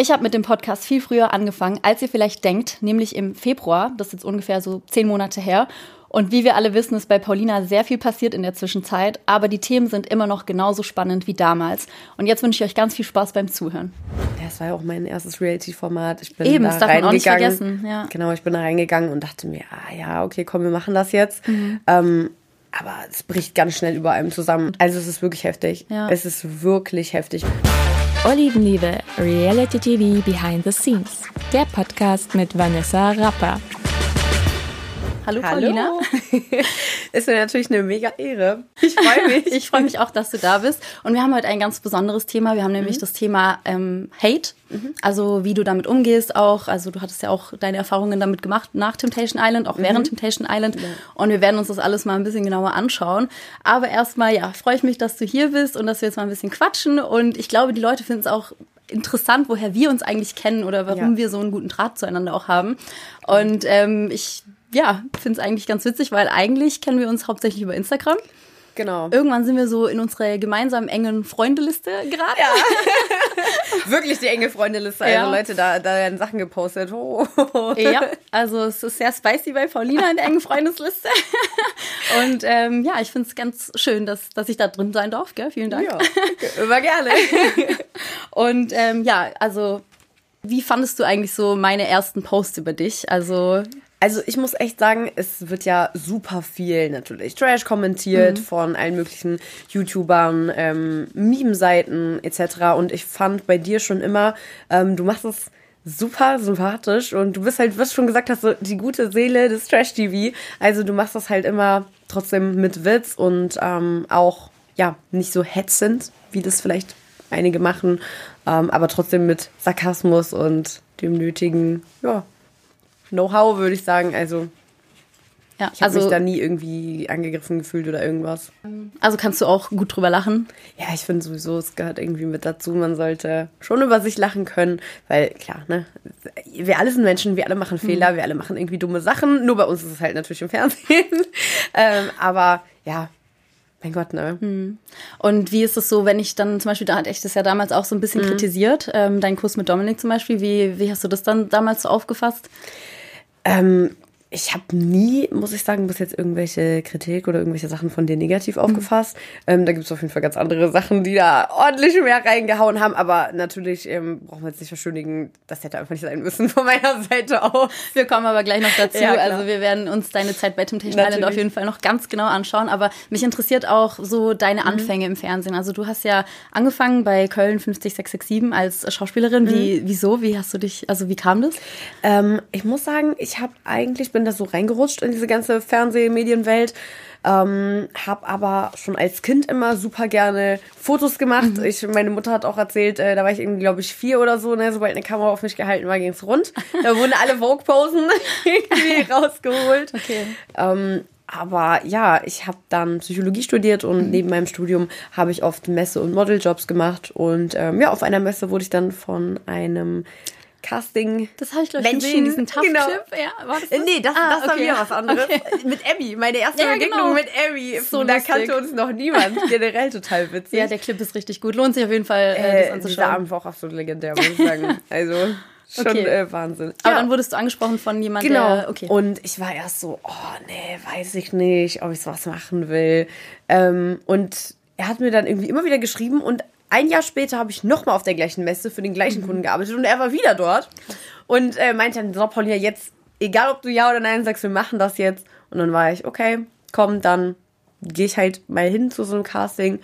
Ich habe mit dem Podcast viel früher angefangen, als ihr vielleicht denkt, nämlich im Februar. Das ist jetzt ungefähr so zehn Monate her. Und wie wir alle wissen, ist bei Paulina sehr viel passiert in der Zwischenzeit, aber die Themen sind immer noch genauso spannend wie damals. Und jetzt wünsche ich euch ganz viel Spaß beim Zuhören. Das war ja auch mein erstes Reality-Format. Ich bin Eben, da das darf man auch nicht reingegangen. vergessen. Ja. Genau, ich bin da reingegangen und dachte mir, ah ja, okay, komm, wir machen das jetzt. Ähm, aber es bricht ganz schnell über einem zusammen. Also es ist wirklich heftig. Ja. Es ist wirklich heftig. Olivenliebe, Reality TV Behind the Scenes. Der Podcast mit Vanessa Rapper. Hallo, Paulina. ist mir natürlich eine mega Ehre. Ich freue mich. Ich freue mich auch, dass du da bist. Und wir haben heute ein ganz besonderes Thema. Wir haben nämlich Mhm. das Thema ähm, Hate. Also wie du damit umgehst auch. Also du hattest ja auch deine Erfahrungen damit gemacht nach Temptation Island, auch Mhm. während Temptation Island. Und wir werden uns das alles mal ein bisschen genauer anschauen. Aber erstmal, ja, freue ich mich, dass du hier bist und dass wir jetzt mal ein bisschen quatschen. Und ich glaube, die Leute finden es auch interessant, woher wir uns eigentlich kennen oder warum Ja. wir so einen guten Draht zueinander auch haben. Und ähm, ich ja, finde es eigentlich ganz witzig, weil eigentlich kennen wir uns hauptsächlich über Instagram. genau. Irgendwann sind wir so in unserer gemeinsamen engen Freundeliste geraten. Wirklich die enge Freundeliste. Also Ja. Leute, da, da werden Sachen gepostet. Oh. Ja, also es ist sehr spicy bei Paulina in der engen Freundesliste. Und ähm, ja, ich finde es ganz schön, dass, dass ich da drin sein darf. Gell? Vielen Dank. Ja, immer gerne. Und ähm, ja, also wie fandest du eigentlich so meine ersten Posts über dich? Also Also ich muss echt sagen, es wird ja super viel natürlich Trash kommentiert von allen möglichen YouTubern, ähm, Meme-Seiten etc. Und ich fand bei dir schon immer, ähm, du machst es super sympathisch und du bist halt, was du schon gesagt hast, so die gute Seele des Trash-TV. Also du machst das halt immer trotzdem mit Witz und ähm, auch, ja, nicht so hetzend, wie das vielleicht einige machen, ähm, aber trotzdem mit Sarkasmus und dem nötigen, ja, Know-how, würde ich sagen. Also ja, ich habe mich also, da nie irgendwie angegriffen gefühlt oder irgendwas. also kannst du auch gut drüber lachen. Ja, ich finde sowieso, es gehört irgendwie mit dazu. Man sollte schon über sich lachen können, weil klar, ne, wir alle sind Menschen, wir alle machen Fehler, wir alle machen irgendwie dumme Sachen. Nur bei uns ist es halt natürlich im Fernsehen. ähm, aber ja, mein Gott, ne. Und wie ist es so, wenn ich dann zum Beispiel, da hatte ich das ja damals auch so ein bisschen kritisiert, ähm, dein Kurs mit Dominik zum Beispiel, wie, wie hast du das dann damals so aufgefasst? Ähm, ich habe nie, muss ich sagen, bis jetzt irgendwelche Kritik oder irgendwelche Sachen von dir negativ aufgefasst. Ähm, da gibt es auf jeden Fall ganz andere Sachen, die da ordentlich mehr reingehauen haben. Aber natürlich ähm, brauchen wir jetzt nicht verschönigen, das hätte einfach nicht sein müssen von meiner Seite aus. Wir kommen aber gleich noch dazu. Ja, also wir werden uns deine Zeit bei Temptation Natürlich. Island auf jeden Fall noch ganz genau anschauen. Aber mich interessiert auch so deine Anfänge im Fernsehen. Also du hast ja angefangen bei Köln 50667 als Schauspielerin. Wie, wieso? Wie hast du dich, also wie kam das? Ähm, ich muss sagen, ich habe eigentlich bin da so reingerutscht in diese ganze Fernsehmedienwelt. Ähm, habe aber schon als Kind immer super gerne Fotos gemacht. Ich, meine Mutter hat auch erzählt, äh, da war ich irgendwie, glaube ich, vier oder so, ne? sobald eine Kamera auf mich gehalten war, ging's rund. Da wurden alle Vogue-Posen irgendwie rausgeholt. Okay. Ähm, aber ja, ich habe dann Psychologie studiert und Mhm. neben meinem Studium habe ich oft Messe- und Modeljobs gemacht. Und ähm, ja, auf einer Messe wurde ich dann von einem Casting. Das habe ich, glaube ich, Menschen, gesehen, diesen Tough-Clip. genau. Ja, war das Äh, Nee, das, Ah, das war okay. wieder was anderes. Mit Abby, meine erste Ja, Begegnung genau. mit Abby. So da lustig. kannte uns noch niemand. Generell total witzig. Ja, der Clip ist richtig gut. Lohnt sich auf jeden Fall, äh, das äh, dieser anzuschauen. Abend war auch absolut legendär, muss ich sagen. Also schon Okay. äh, Wahnsinn. Aber Ja. dann wurdest du angesprochen von jemandem, Genau. der, okay. Und ich war erst so, oh nee, weiß ich nicht, ob ich sowas machen will. Ähm, und er hat mir dann irgendwie immer wieder geschrieben und ein Jahr später habe ich nochmal auf der gleichen Messe für den gleichen Kunden gearbeitet und er war wieder dort und äh, meinte dann, so Paulina, jetzt, egal ob du ja oder nein sagst, wir machen das jetzt. Und dann war ich, okay, komm, dann gehe ich halt mal hin zu so einem Casting.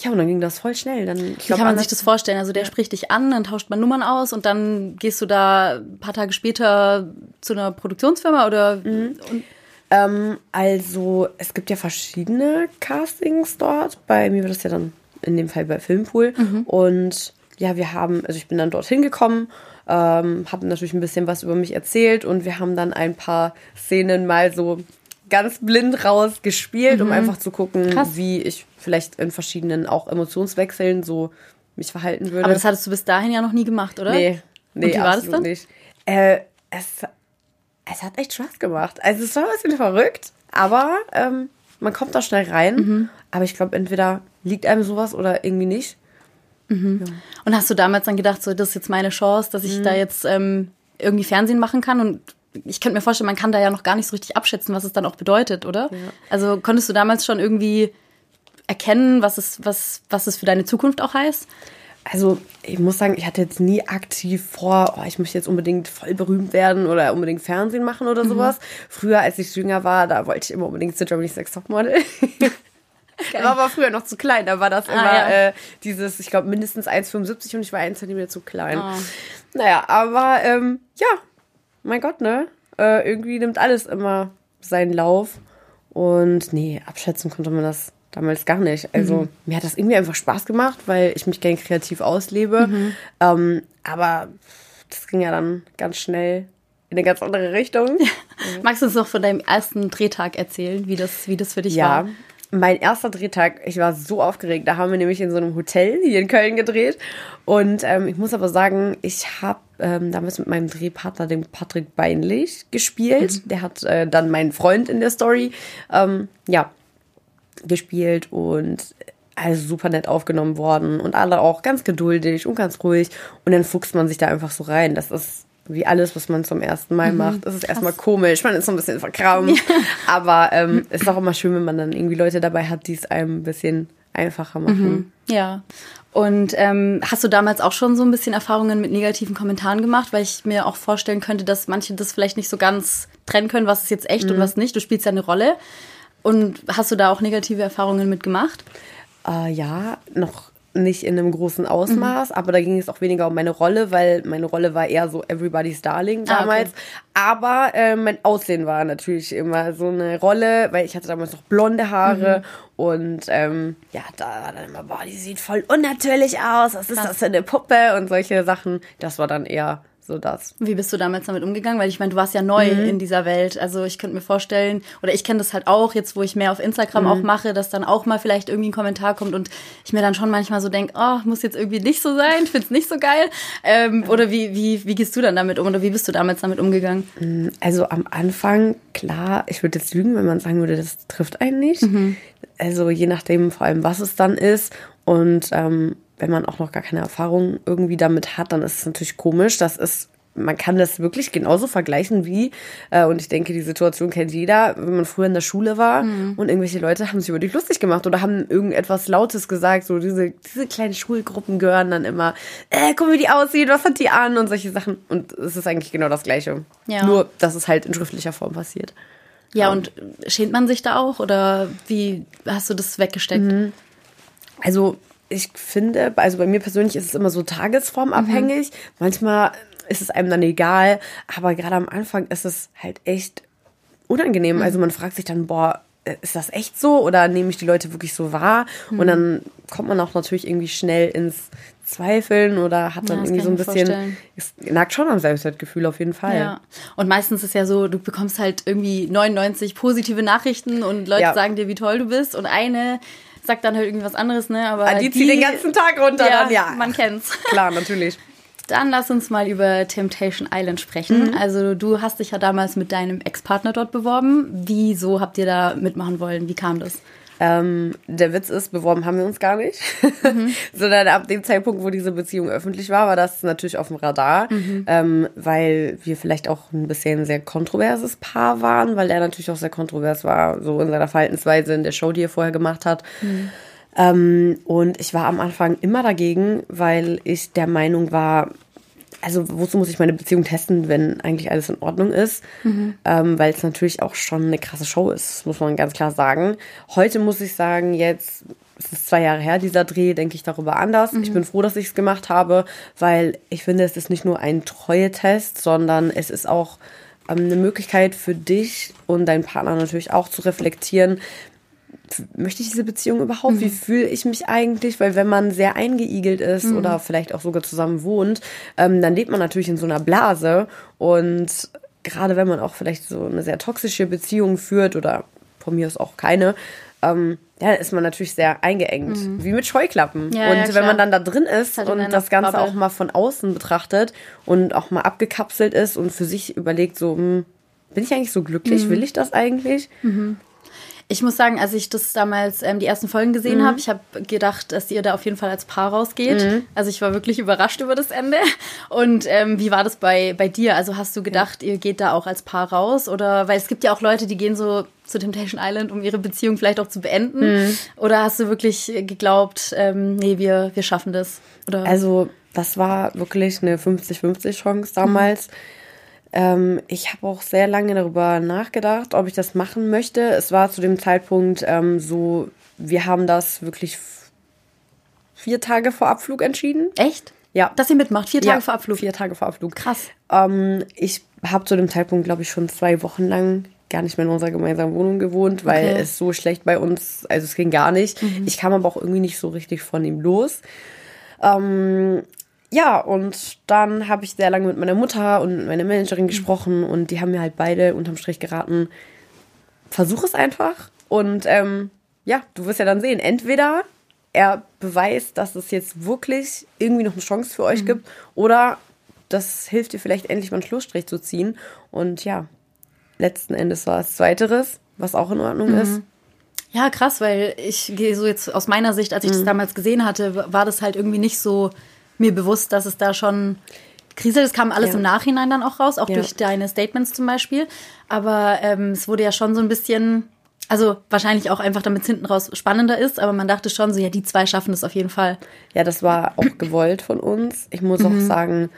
Ja, und dann ging das voll schnell. Dann, ich Wie glaub, kann man sich das vorstellen? Also der spricht dich an, dann tauscht man Nummern aus und dann gehst du da ein paar Tage später zu einer Produktionsfirma oder Mhm. Ähm, also, es gibt ja verschiedene Castings dort. Bei mir war das ja dann in dem Fall bei Filmpool. Und ja, wir haben, also ich bin dann dorthin gekommen, ähm, habe natürlich ein bisschen was über mich erzählt und wir haben dann ein paar Szenen mal so ganz blind raus gespielt, um einfach zu gucken, Krass. wie ich vielleicht in verschiedenen auch Emotionswechseln so mich verhalten würde. aber das hattest du bis dahin ja noch nie gemacht, oder? Nee, nee, Und wie war das dann? nicht. Äh, es, es hat echt Spaß gemacht. Also es war ein bisschen verrückt, aber ähm, man kommt da schnell rein. Mhm. Aber ich glaube, entweder liegt einem sowas oder irgendwie nicht. Mhm. Ja. Und hast du damals dann gedacht, so, das ist jetzt meine Chance, dass ich mhm. da jetzt ähm, irgendwie Fernsehen machen kann? Und ich könnte mir vorstellen, man kann da ja noch gar nicht so richtig abschätzen, was es dann auch bedeutet, oder? Ja. Also konntest du damals schon irgendwie erkennen, was es, was, was es für deine Zukunft auch heißt? Also ich muss sagen, ich hatte jetzt nie aktiv vor, oh, ich möchte jetzt unbedingt voll berühmt werden oder unbedingt Fernsehen machen oder mhm. sowas. Früher, als ich jünger war, da wollte ich immer unbedingt zu Germany's Next Topmodel. Okay. war aber früher noch zu klein. Da war das ah, immer ja. äh, dieses, ich glaube, mindestens 1,75 und ich war 1 cm zu klein. Oh. Naja, aber ähm, ja, mein Gott, ne? Äh, irgendwie nimmt alles immer seinen Lauf. Und nee, abschätzen konnte man das damals gar nicht. Also mhm. mir hat das irgendwie einfach Spaß gemacht, weil ich mich gerne kreativ auslebe. Mhm. Ähm, aber das ging ja dann ganz schnell in eine ganz andere Richtung. Magst du uns noch von deinem ersten Drehtag erzählen, wie das, wie das für dich ja. war? Mein erster Drehtag, ich war so aufgeregt. Da haben wir nämlich in so einem Hotel hier in Köln gedreht. Und ähm, ich muss aber sagen, ich habe ähm, damals mit meinem Drehpartner, dem Patrick Beinlich, gespielt. Mhm. Der hat äh, dann meinen Freund in der Story. Ähm, ja, gespielt und also super nett aufgenommen worden und alle auch ganz geduldig und ganz ruhig. Und dann fuchst man sich da einfach so rein. Das ist wie alles, was man zum ersten Mal mhm. macht. Ist erstmal komisch, man ist so ein bisschen verkrampft. Ja. Aber ähm, es ist auch immer schön, wenn man dann irgendwie Leute dabei hat, die es einem ein bisschen einfacher machen. Mhm. Ja. Und ähm, hast du damals auch schon so ein bisschen Erfahrungen mit negativen Kommentaren gemacht? Weil ich mir auch vorstellen könnte, dass manche das vielleicht nicht so ganz trennen können, was ist jetzt echt mhm. und was nicht. Du spielst ja eine Rolle. Und hast du da auch negative Erfahrungen mitgemacht? Äh, ja, noch nicht in einem großen Ausmaß, mhm. aber da ging es auch weniger um meine Rolle, weil meine Rolle war eher so Everybody's Darling damals. Ah, okay. Aber äh, mein Aussehen war natürlich immer so eine Rolle, weil ich hatte damals noch blonde Haare mhm. und ähm, ja, da war dann immer, boah, die sieht voll unnatürlich aus, was ist das für eine Puppe und solche Sachen. Das war dann eher so das. Wie bist du damals damit umgegangen? Weil ich meine, du warst ja neu mhm. in dieser Welt. Also ich könnte mir vorstellen, oder ich kenne das halt auch, jetzt wo ich mehr auf Instagram mhm. auch mache, dass dann auch mal vielleicht irgendwie ein Kommentar kommt und ich mir dann schon manchmal so denke, oh, muss jetzt irgendwie nicht so sein, find's nicht so geil. Ähm, oder wie, wie, wie gehst du dann damit um oder wie bist du damals damit umgegangen? Mm, also am Anfang, klar, ich würde jetzt lügen, wenn man sagen würde, das trifft einen nicht. Mhm. Also je nachdem vor allem, was es dann ist. Und ähm, wenn man auch noch gar keine Erfahrung irgendwie damit hat, dann ist es natürlich komisch. Das ist, man kann das wirklich genauso vergleichen wie, äh, und ich denke, die Situation kennt jeder, wenn man früher in der Schule war mhm. und irgendwelche Leute haben sich über dich lustig gemacht oder haben irgendetwas Lautes gesagt. So diese, diese kleinen Schulgruppen gehören dann immer, äh, guck, wie die aussieht, was hat die an und solche Sachen. Und es ist eigentlich genau das Gleiche. Ja. Nur, dass es halt in schriftlicher Form passiert. Ja, und schämt man sich da auch oder wie hast du das weggesteckt? Mhm. Also ich finde, also bei mir persönlich ist es immer so tagesformabhängig. Mhm. Manchmal ist es einem dann egal, aber gerade am Anfang ist es halt echt unangenehm. Mhm. Also man fragt sich dann, boah, ist das echt so oder nehme ich die Leute wirklich so wahr? Mhm. Und dann kommt man auch natürlich irgendwie schnell ins Zweifeln oder hat dann ja, irgendwie so ein bisschen, es nagt schon am Selbstwertgefühl auf jeden Fall. Ja. Und meistens ist ja so, du bekommst halt irgendwie 99 positive Nachrichten und Leute ja. sagen dir, wie toll du bist und eine sagt dann halt irgendwas anderes, ne? Aber ah, die, die zieht den ganzen Tag runter, ja, dann ja. Man kennt's. Klar, natürlich. Dann lass uns mal über Temptation Island sprechen. Mhm. Also du hast dich ja damals mit deinem Ex-Partner dort beworben. Wieso habt ihr da mitmachen wollen? Wie kam das? Ähm, der Witz ist, beworben haben wir uns gar nicht, mhm. sondern ab dem Zeitpunkt, wo diese Beziehung öffentlich war, war das natürlich auf dem Radar, mhm. ähm, weil wir vielleicht auch ein bisschen ein sehr kontroverses Paar waren, weil er natürlich auch sehr kontrovers war, so in seiner Verhaltensweise in der Show, die er vorher gemacht hat. Mhm. Ähm, und ich war am Anfang immer dagegen, weil ich der Meinung war, also wozu muss ich meine Beziehung testen, wenn eigentlich alles in Ordnung ist? Mhm. Ähm, weil es natürlich auch schon eine krasse Show ist, muss man ganz klar sagen. Heute muss ich sagen, jetzt es ist zwei Jahre her, dieser Dreh, denke ich darüber anders. Mhm. Ich bin froh, dass ich es gemacht habe, weil ich finde, es ist nicht nur ein Treue-Test, sondern es ist auch ähm, eine Möglichkeit für dich und deinen Partner natürlich auch zu reflektieren, möchte ich diese Beziehung überhaupt? Mhm. Wie fühle ich mich eigentlich? Weil wenn man sehr eingeigelt ist mhm. oder vielleicht auch sogar zusammen wohnt, ähm, dann lebt man natürlich in so einer Blase und gerade wenn man auch vielleicht so eine sehr toxische Beziehung führt oder von mir ist auch keine, ähm, ja, ist man natürlich sehr eingeengt, mhm. wie mit Scheuklappen. Ja, und ja, wenn man dann da drin ist halt und das Ganze Bubble. auch mal von außen betrachtet und auch mal abgekapselt ist und für sich überlegt, so, hm, bin ich eigentlich so glücklich? Mhm. Will ich das eigentlich? Mhm. Ich muss sagen, als ich das damals ähm, die ersten Folgen gesehen Mhm. habe, ich habe gedacht, dass ihr da auf jeden Fall als Paar rausgeht. Mhm. Also ich war wirklich überrascht über das Ende. Und ähm, wie war das bei, bei dir? Also hast du gedacht, ihr geht da auch als Paar raus? Oder weil es gibt ja auch Leute, die gehen so zu Temptation Island, um ihre Beziehung vielleicht auch zu beenden. Mhm. Oder hast du wirklich geglaubt, ähm, nee, wir, wir schaffen das? Oder Also, das war wirklich eine 50-50 Chance damals. Ähm, ich habe auch sehr lange darüber nachgedacht, ob ich das machen möchte. Es war zu dem Zeitpunkt ähm, so, wir haben das wirklich vier Tage vor Abflug entschieden. echt? Ja. Dass ihr mitmacht, vier Tage Ja, vor Abflug. Vier Tage vor Abflug. Krass. Ähm, ich habe zu dem Zeitpunkt, glaube ich, schon zwei Wochen lang gar nicht mehr in unserer gemeinsamen Wohnung gewohnt, weil Okay. es so schlecht bei uns, also es ging gar nicht. Ich kam aber auch irgendwie nicht so richtig von ihm los. Ähm, ja, und dann habe ich sehr lange mit meiner Mutter und meiner Managerin gesprochen und die haben mir halt beide unterm Strich geraten, versuch es einfach. Und ähm, ja, du wirst ja dann sehen, entweder er beweist, dass es jetzt wirklich irgendwie noch eine Chance für euch gibt oder das hilft dir vielleicht endlich mal einen Schlussstrich zu ziehen. Und ja, letzten Endes war es Zweiteres, was auch in Ordnung ist. Ja, krass, weil ich gehe so jetzt aus meiner Sicht, als ich Mhm. das damals gesehen hatte, war das halt irgendwie nicht so mir bewusst, dass es da schon Krise, das kam alles Ja. im Nachhinein dann auch raus, auch Ja. durch deine Statements zum Beispiel. Aber ähm, es wurde ja schon so ein bisschen, also wahrscheinlich auch einfach, damit es hinten raus spannender ist, aber man dachte schon so, ja, die zwei schaffen das auf jeden Fall. Ja, das war auch gewollt von uns. Ich muss auch sagen,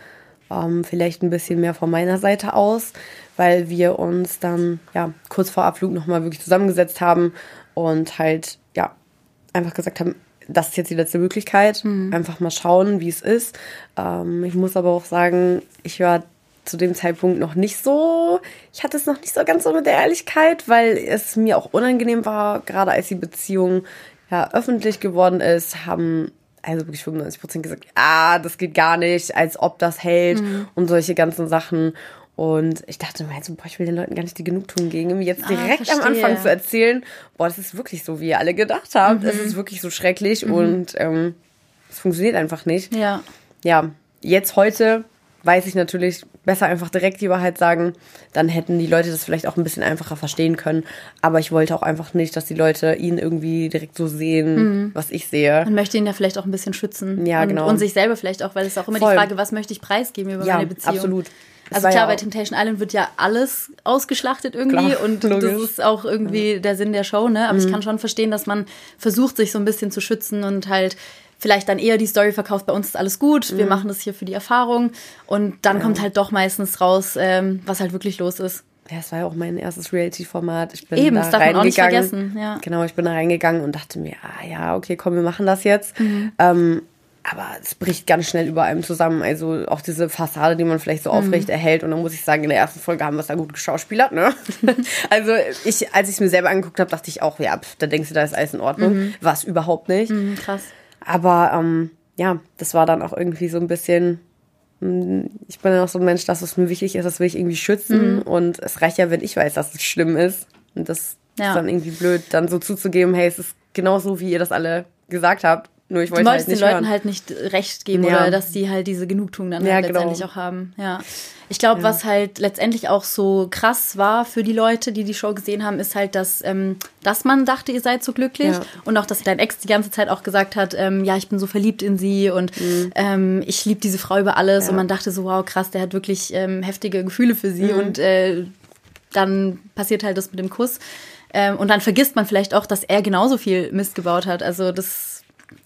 ähm, vielleicht ein bisschen mehr von meiner Seite aus, weil wir uns dann ja kurz vor Abflug nochmal wirklich zusammengesetzt haben und halt ja einfach gesagt haben, das ist jetzt die letzte Möglichkeit. Einfach mal schauen, wie es ist. Ähm, ich muss aber auch sagen, ich war zu dem Zeitpunkt noch nicht so, ich hatte es noch nicht so ganz so mit der Ehrlichkeit, weil es mir auch unangenehm war, gerade als die Beziehung ja öffentlich geworden ist, haben also wirklich 95 Prozent gesagt, ah, das geht gar nicht, als ob das hält und solche ganzen Sachen. Und ich dachte mir halt so, boah, ich will den Leuten gar nicht die Genugtuung gegen, mir jetzt direkt am verstehe. Anfang zu erzählen, boah, das ist wirklich so, wie ihr alle gedacht habt. Es ist wirklich so schrecklich und ähm, es funktioniert einfach nicht. Ja. Ja, jetzt heute weiß ich natürlich besser einfach direkt die Wahrheit sagen, dann hätten die Leute das vielleicht auch ein bisschen einfacher verstehen können. Aber ich wollte auch einfach nicht, dass die Leute ihn irgendwie direkt so sehen, was ich sehe. Man möchte ihn ja vielleicht auch ein bisschen schützen. Ja, und, genau. Und sich selber vielleicht auch, weil es auch immer Voll. die Frage, was möchte ich preisgeben über Ja, meine Beziehung. absolut. Also klar, ja bei Temptation Island wird ja alles ausgeschlachtet irgendwie Klar, und logisch. das ist auch irgendwie der Sinn der Show, ne? Aber Mhm. ich kann schon verstehen, dass man versucht, sich so ein bisschen zu schützen und halt vielleicht dann eher die Story verkauft, bei uns ist alles gut, Mhm. wir machen das hier für die Erfahrung und dann kommt halt doch meistens raus, ähm, was halt wirklich los ist. Ja, es war ja auch mein erstes Reality-Format. Ich bin Eben, da das darf man auch nicht reingegangen. vergessen, ja. Genau, ich bin da reingegangen und dachte mir, ah ja, okay, komm, wir machen das jetzt. Mhm. Ähm, aber es bricht ganz schnell über einem zusammen. Also auch diese Fassade, die man vielleicht so Mhm. aufrecht erhält. Und dann muss ich sagen, in der ersten Folge haben wir es da gut geschauspielert, ne? also ich, als ich es mir selber angeguckt habe, dachte ich auch, ja, pf, da denkst du, da ist alles in Ordnung. War es überhaupt nicht. Mhm, krass. Aber ähm, ja, das war dann auch irgendwie so ein bisschen. mh, Ich bin dann auch so ein Mensch, dass es mir wichtig ist, das will ich irgendwie Mhm. schützen. Und es reicht ja, wenn ich weiß, dass es schlimm ist. Und das Ja. ist dann irgendwie blöd, dann so zuzugeben, hey, es ist genauso, wie ihr das alle gesagt habt. Nur ich Du wollte halt wolltest nicht den Leuten hören. halt nicht recht geben Ja. oder dass die halt diese Genugtuung dann Ja, halt genau. letztendlich auch haben. Ja. Ich glaube, was halt letztendlich auch so krass war für die Leute, die die Show gesehen haben, ist halt, dass, ähm, dass man dachte, ihr seid so glücklich Ja. und auch, dass dein Ex die ganze Zeit auch gesagt hat, ähm, ja, ich bin so verliebt in sie und ähm, ich liebe diese Frau über alles Mhm. Ja. und man dachte so, wow, krass, der hat wirklich ähm, heftige Gefühle für sie Mhm. und äh, dann passiert halt das mit dem Kuss. Ähm, und dann vergisst man vielleicht auch, dass er genauso viel Mist gebaut hat. Also das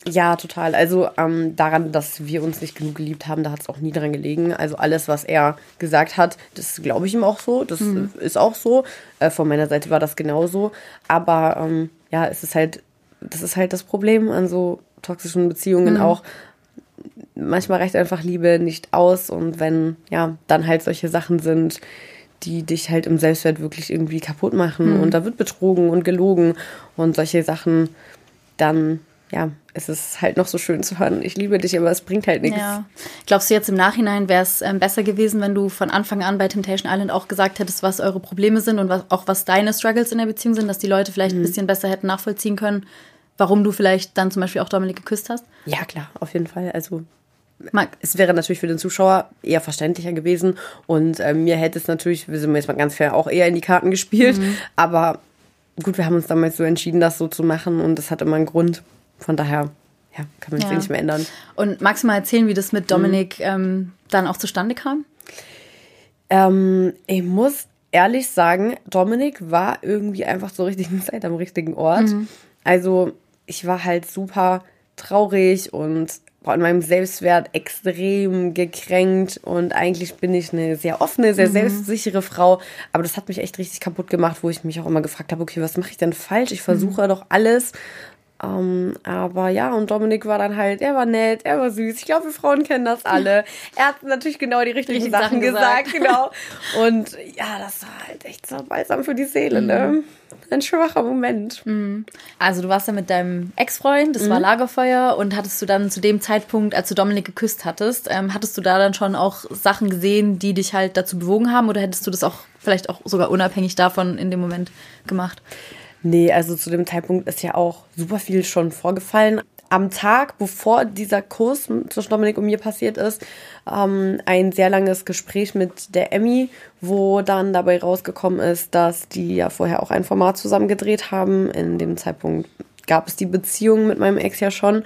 Ja, total. Also ähm, daran, dass wir uns nicht genug geliebt haben, da hat es auch nie dran gelegen. Also alles, was er gesagt hat, das glaube ich ihm auch so. Das ist auch so. Äh, von meiner Seite war das genauso. Aber ähm, ja, es ist halt, das ist halt das Problem an so toxischen Beziehungen auch. Manchmal reicht einfach Liebe nicht aus und wenn ja dann halt solche Sachen sind, die dich halt im Selbstwert wirklich irgendwie kaputt machen und da wird betrogen und gelogen und solche Sachen, dann ja, es ist halt noch so schön zu hören, ich liebe dich, aber es bringt halt nichts. Ja. Glaubst du jetzt im Nachhinein wäre es ähm, besser gewesen, wenn du von Anfang an bei Temptation Island auch gesagt hättest, was eure Probleme sind und was, auch was deine Struggles in der Beziehung sind, dass die Leute vielleicht Mhm. ein bisschen besser hätten nachvollziehen können, warum du vielleicht dann zum Beispiel auch Dominik geküsst hast? Ja, klar, auf jeden Fall. Also Mag, es wäre natürlich für den Zuschauer eher verständlicher gewesen und äh, mir hätte es natürlich, wir sind jetzt mal ganz fair, auch eher in die Karten gespielt, aber gut, wir haben uns damals so entschieden, das so zu machen und das hat immer einen Grund. Von daher, ja, kann man Ja. eh nicht mehr ändern. Und magst du mal erzählen, wie das mit Dominik Mhm. ähm, dann auch zustande kam? Ähm, ich muss ehrlich sagen, Dominik war irgendwie einfach zur richtigen Zeit am richtigen Ort. Also ich war halt super traurig und war in meinem Selbstwert extrem gekränkt und eigentlich bin ich eine sehr offene, sehr selbstsichere Frau, aber das hat mich echt richtig kaputt gemacht, wo ich mich auch immer gefragt habe, okay, was mache ich denn falsch? Ich versuche doch alles. Ähm, aber ja, und Dominik war dann halt, er war nett, er war süß. Ich glaube, wir Frauen kennen das alle. Er hat natürlich genau die richtigen Richtigen Sachen, Sachen gesagt, gesagt. genau. Und ja, das war halt echt so balsam für die Seele, ne? Ein schwacher Moment. Also du warst ja mit deinem Ex-Freund, das war Mhm. Lagerfeuer und hattest du dann zu dem Zeitpunkt, als du Dominik geküsst hattest, ähm, hattest du da dann schon auch Sachen gesehen, die dich halt dazu bewogen haben oder hättest du das auch vielleicht auch sogar unabhängig davon in dem Moment gemacht? Nee, also zu dem Zeitpunkt ist ja auch super viel schon vorgefallen. Am Tag, bevor dieser Kurs zwischen Dominik und mir passiert ist, ähm, ein sehr langes Gespräch mit der Emmy, wo dann dabei rausgekommen ist, dass die ja vorher auch ein Format zusammen gedreht haben. In dem Zeitpunkt gab es die Beziehung mit meinem Ex ja schon.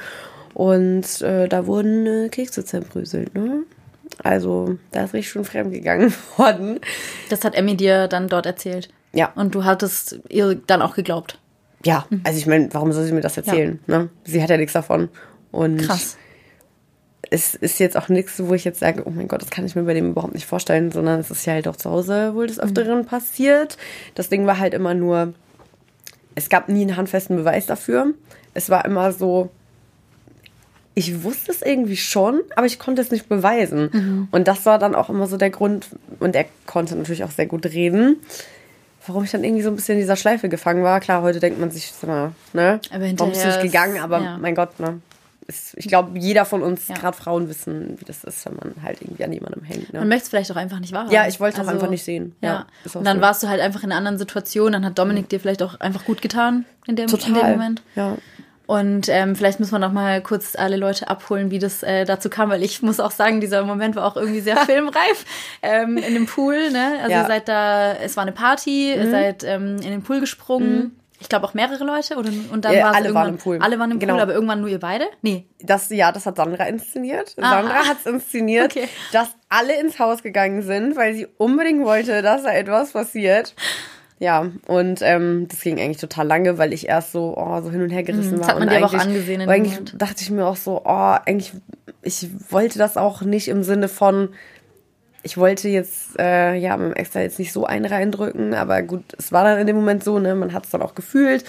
Und äh, da wurden äh, Kekse zerbröselt, ne? Also, da ist richtig schon fremd gegangen worden. Das hat Emmy dir dann dort erzählt. Ja. Und du hattest ihr dann auch geglaubt. Ja, also ich meine, warum soll sie mir das erzählen? Ne? Sie hat ja nichts davon. Und Krass. es ist jetzt auch nichts, wo ich jetzt sage, oh mein Gott, das kann ich mir bei dem überhaupt nicht vorstellen, sondern es ist ja halt auch zu Hause wohl des Öfteren passiert. Das Ding war halt immer nur, es gab nie einen handfesten Beweis dafür. Es war immer so, ich wusste es irgendwie schon, aber ich konnte es nicht beweisen. Und das war dann auch immer so der Grund, und er konnte natürlich auch sehr gut reden, warum ich dann irgendwie so ein bisschen in dieser Schleife gefangen war. Klar, heute denkt man sich, sag mal, ne? Aber warum bist du nicht gegangen? Aber ja. mein Gott, ne? Ich glaube, jeder von uns, Ja. gerade Frauen, wissen, wie das ist, wenn man halt irgendwie an jemandem hängt. Man Ne? möchte es vielleicht auch einfach nicht wahrhaben. Ja, ich wollte es auch einfach nicht sehen. Ja. Ja, und dann so. warst du halt einfach in einer anderen Situation. Dann hat Dominik dir vielleicht auch einfach gut getan in dem, in dem Total. Moment. Ja. Und ähm, vielleicht müssen wir noch mal kurz alle Leute abholen, wie das äh, dazu kam, weil ich muss auch sagen, dieser Moment war auch irgendwie sehr filmreif ähm, in dem Pool. Ne? Also Ja. ihr seid da, es war eine Party, Mhm. ihr seid ähm, in den Pool gesprungen. Ich glaube auch mehrere Leute oder und dann Ja, war alle waren im Pool. Alle waren im Genau. Pool, aber irgendwann nur ihr beide? Nee. Das, ja, das hat Sandra inszeniert. Ah. Sandra hat es inszeniert, Okay. dass alle ins Haus gegangen sind, weil sie unbedingt wollte, dass da etwas passiert. Ja, und ähm, das ging eigentlich total lange, weil ich erst so, oh, so hin und her gerissen Mhm, das war. hat man und dir auch angesehen in dem Eigentlich Moment. dachte ich mir auch so, oh, eigentlich, ich wollte das auch nicht im Sinne von, ich wollte jetzt, äh, ja, meinem Ex da jetzt nicht so einen reindrücken, aber gut, es war dann in dem Moment so, ne, man hat es dann auch gefühlt.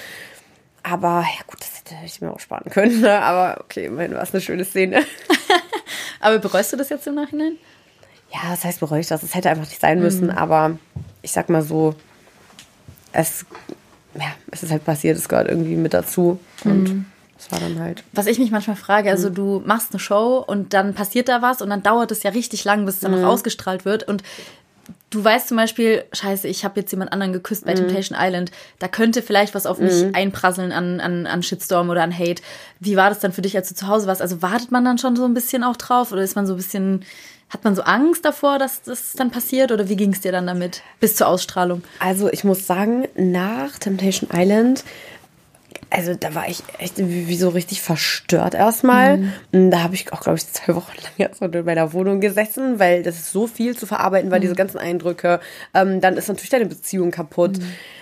Aber ja gut, das hätte ich mir auch sparen können. Ne? Aber okay, immerhin war es eine schöne Szene. Aber bereust du das jetzt im Nachhinein? Ja, das heißt bereue ich das. Es hätte einfach nicht sein müssen. Aber ich sag mal so, es, ja, es ist halt passiert, es gehört irgendwie mit dazu. Und es war dann halt. Was ich mich manchmal frage, also du machst eine Show und dann passiert da was und dann dauert es ja richtig lang, bis es dann noch ausgestrahlt wird und du weißt zum Beispiel, scheiße, ich habe jetzt jemand anderen geküsst bei Temptation Island, da könnte vielleicht was auf mich einprasseln an, an, an Shitstorm oder an Hate. Wie war das dann für dich, als du zu Hause warst? Also wartet man dann schon so ein bisschen auch drauf oder ist man so ein bisschen, hat man so Angst davor, dass das dann passiert oder wie ging es dir dann damit bis zur Ausstrahlung? Also ich muss sagen, nach Temptation Island, also da war ich echt wie, so richtig verstört erstmal. Und Da habe ich auch, glaube ich, zwei Wochen lang erstmal in meiner Wohnung gesessen, weil das ist so viel zu verarbeiten war, diese ganzen Eindrücke. Ähm, dann ist natürlich deine Beziehung kaputt.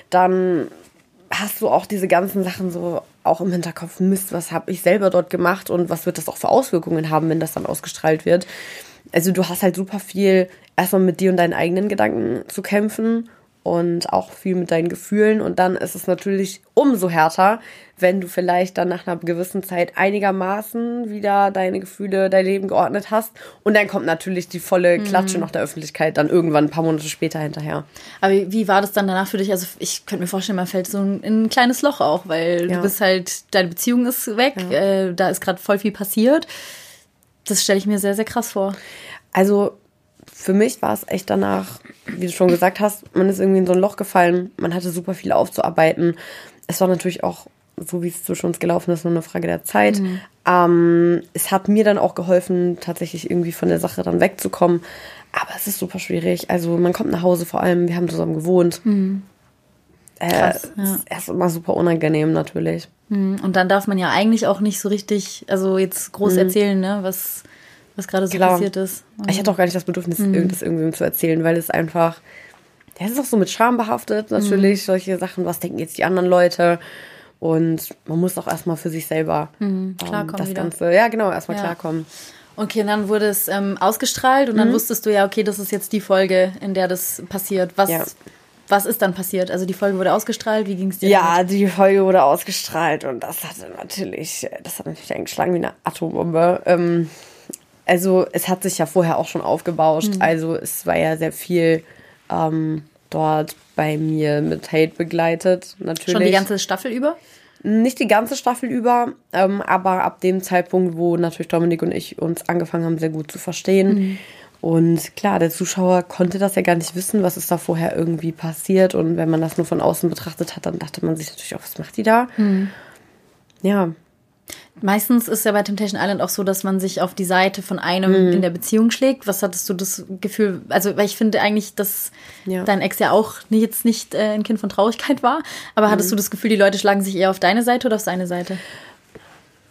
Dann hast du auch diese ganzen Sachen so auch im Hinterkopf, Mist, was habe ich selber dort gemacht und was wird das auch für Auswirkungen haben, wenn das dann ausgestrahlt wird. Also du hast halt super viel erstmal mit dir und deinen eigenen Gedanken zu kämpfen und auch viel mit deinen Gefühlen und dann ist es natürlich umso härter, wenn du vielleicht dann nach einer gewissen Zeit einigermaßen wieder deine Gefühle, dein Leben geordnet hast und dann kommt natürlich die volle Klatsche nach der Öffentlichkeit dann irgendwann ein paar Monate später hinterher. Aber wie, war das dann danach für dich? Also ich könnte mir vorstellen, man fällt so in ein kleines Loch auch, weil Ja. du bist halt, deine Beziehung ist weg, äh, da ist gerade voll viel passiert. Das stelle ich mir sehr, sehr krass vor. Also für mich war es echt danach, wie du schon gesagt hast, man ist irgendwie in so ein Loch gefallen. Man hatte super viel aufzuarbeiten. Es war natürlich auch, so wie es zwischen uns gelaufen ist, nur eine Frage der Zeit. Ähm, es hat mir dann auch geholfen, tatsächlich irgendwie von der Sache dann wegzukommen. Aber es ist super schwierig. Also man kommt nach Hause vor allem, wir haben zusammen gewohnt. äh, Krass, ja. ist immer super unangenehm natürlich. Mhm. Und dann darf man ja eigentlich auch nicht so richtig, also jetzt groß mhm. erzählen, ne, was, was gerade so Klar. passiert ist. Mhm. Ich hatte auch gar nicht das Bedürfnis, mhm. das irgendwem zu erzählen, weil es einfach, der ist auch so mit Scham behaftet, natürlich, mhm. solche Sachen, was denken jetzt die anderen Leute? Und man muss auch erstmal für sich selber klarkommen. Ähm, das wieder. Ganze, ja, genau, erstmal ja. klarkommen. Okay, und dann wurde es ähm, ausgestrahlt und dann mhm. wusstest du ja, okay, das ist jetzt die Folge, in der das passiert. Was, ja. Was ist dann passiert? Also die Folge wurde ausgestrahlt, wie ging es dir? Ja, damit? die Folge wurde ausgestrahlt und das hatte natürlich, das hat natürlich eingeschlagen wie eine Atombombe. Ähm, also es hat sich ja vorher auch schon aufgebauscht. Mhm. Also es war ja sehr viel ähm, dort bei mir mit Hate begleitet, natürlich. Schon die ganze Staffel über? Nicht die ganze Staffel über, ähm, aber ab dem Zeitpunkt, wo natürlich Dominik und ich uns angefangen haben, sehr gut zu verstehen. Mhm. Und klar, der Zuschauer konnte das ja gar nicht wissen, was ist da vorher irgendwie passiert. Und wenn man das nur von außen betrachtet hat, dann dachte man sich natürlich auch, was macht die da? Mhm. Ja, Meistens ist ja bei Temptation Island auch so, dass man sich auf die Seite von einem mhm. in der Beziehung schlägt. Was hattest du das Gefühl? Also, weil ich finde eigentlich, dass ja. dein Ex ja auch jetzt nicht äh, ein Kind von Traurigkeit war. Aber mhm. hattest du das Gefühl, die Leute schlagen sich eher auf deine Seite oder auf seine Seite?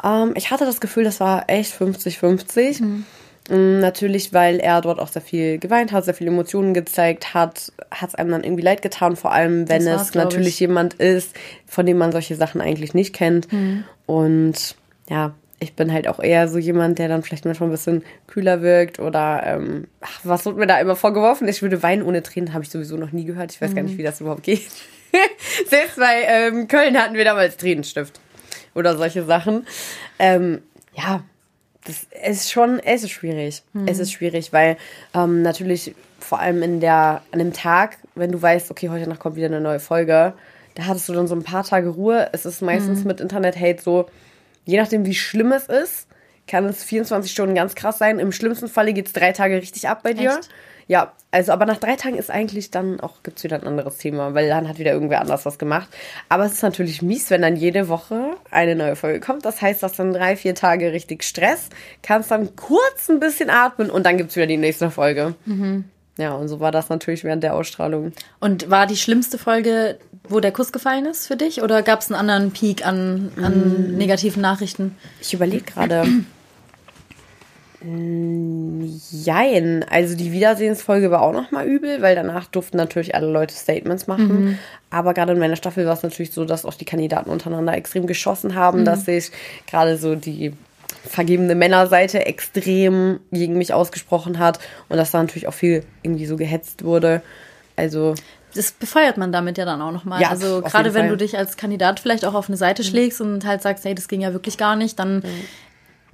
Ähm, ich hatte das Gefühl, das war echt 50-50. Mhm. Mm, natürlich, weil er dort auch sehr viel geweint hat, sehr viele Emotionen gezeigt hat, hat es einem dann irgendwie leid getan, vor allem wenn es natürlich jemand ist, von dem man solche Sachen eigentlich nicht kennt. Mhm. Und ja, ich bin halt auch eher so jemand, der dann vielleicht manchmal ein bisschen kühler wirkt oder ähm, ach, was wird mir da immer vorgeworfen? Ich würde weinen ohne Tränen, habe ich sowieso noch nie gehört. Ich weiß mhm. gar nicht, wie das überhaupt geht. Selbst bei ähm, Köln hatten wir damals Tränenstift oder solche Sachen. Ähm, ja, das ist schon, es ist schwierig. Mhm. Es ist schwierig, weil ähm, natürlich vor allem in der, an dem Tag, wenn du weißt, okay, heute Nacht kommt wieder eine neue Folge, da hattest du dann so ein paar Tage Ruhe. Es ist meistens mhm. mit Internet-Hate so, je nachdem, wie schlimm es ist, kann es 24 Stunden ganz krass sein. Im schlimmsten Falle geht es drei Tage richtig ab bei dir. Echt? Ja, also aber nach drei Tagen ist eigentlich dann auch, gibt es wieder ein anderes Thema, weil dann hat wieder irgendwer anders was gemacht. Aber es ist natürlich mies, wenn dann jede Woche eine neue Folge kommt. Das heißt, dass dann drei, vier Tage richtig Stress, kannst dann kurz ein bisschen atmen und dann gibt es wieder die nächste Folge. Mhm. Ja, und so war das natürlich während der Ausstrahlung. Und war die schlimmste Folge, wo der Kuss gefallen ist für dich? Oder gab es einen anderen Peak an, an mm. negativen Nachrichten? Ich überlege gerade. Jein. Also die Wiedersehensfolge war auch nochmal übel, weil danach durften natürlich alle Leute Statements machen. Mhm. Aber gerade in meiner Staffel war es natürlich so, dass auch die Kandidaten untereinander extrem geschossen haben, mhm. dass sich gerade so die vergebene Männerseite extrem gegen mich ausgesprochen hat und dass da natürlich auch viel irgendwie so gehetzt wurde. Also das befeuert man damit ja dann auch nochmal. Ja, also gerade wenn Fall. du dich als Kandidat vielleicht auch auf eine Seite mhm. schlägst und halt sagst, hey, das ging ja wirklich gar nicht, dann mhm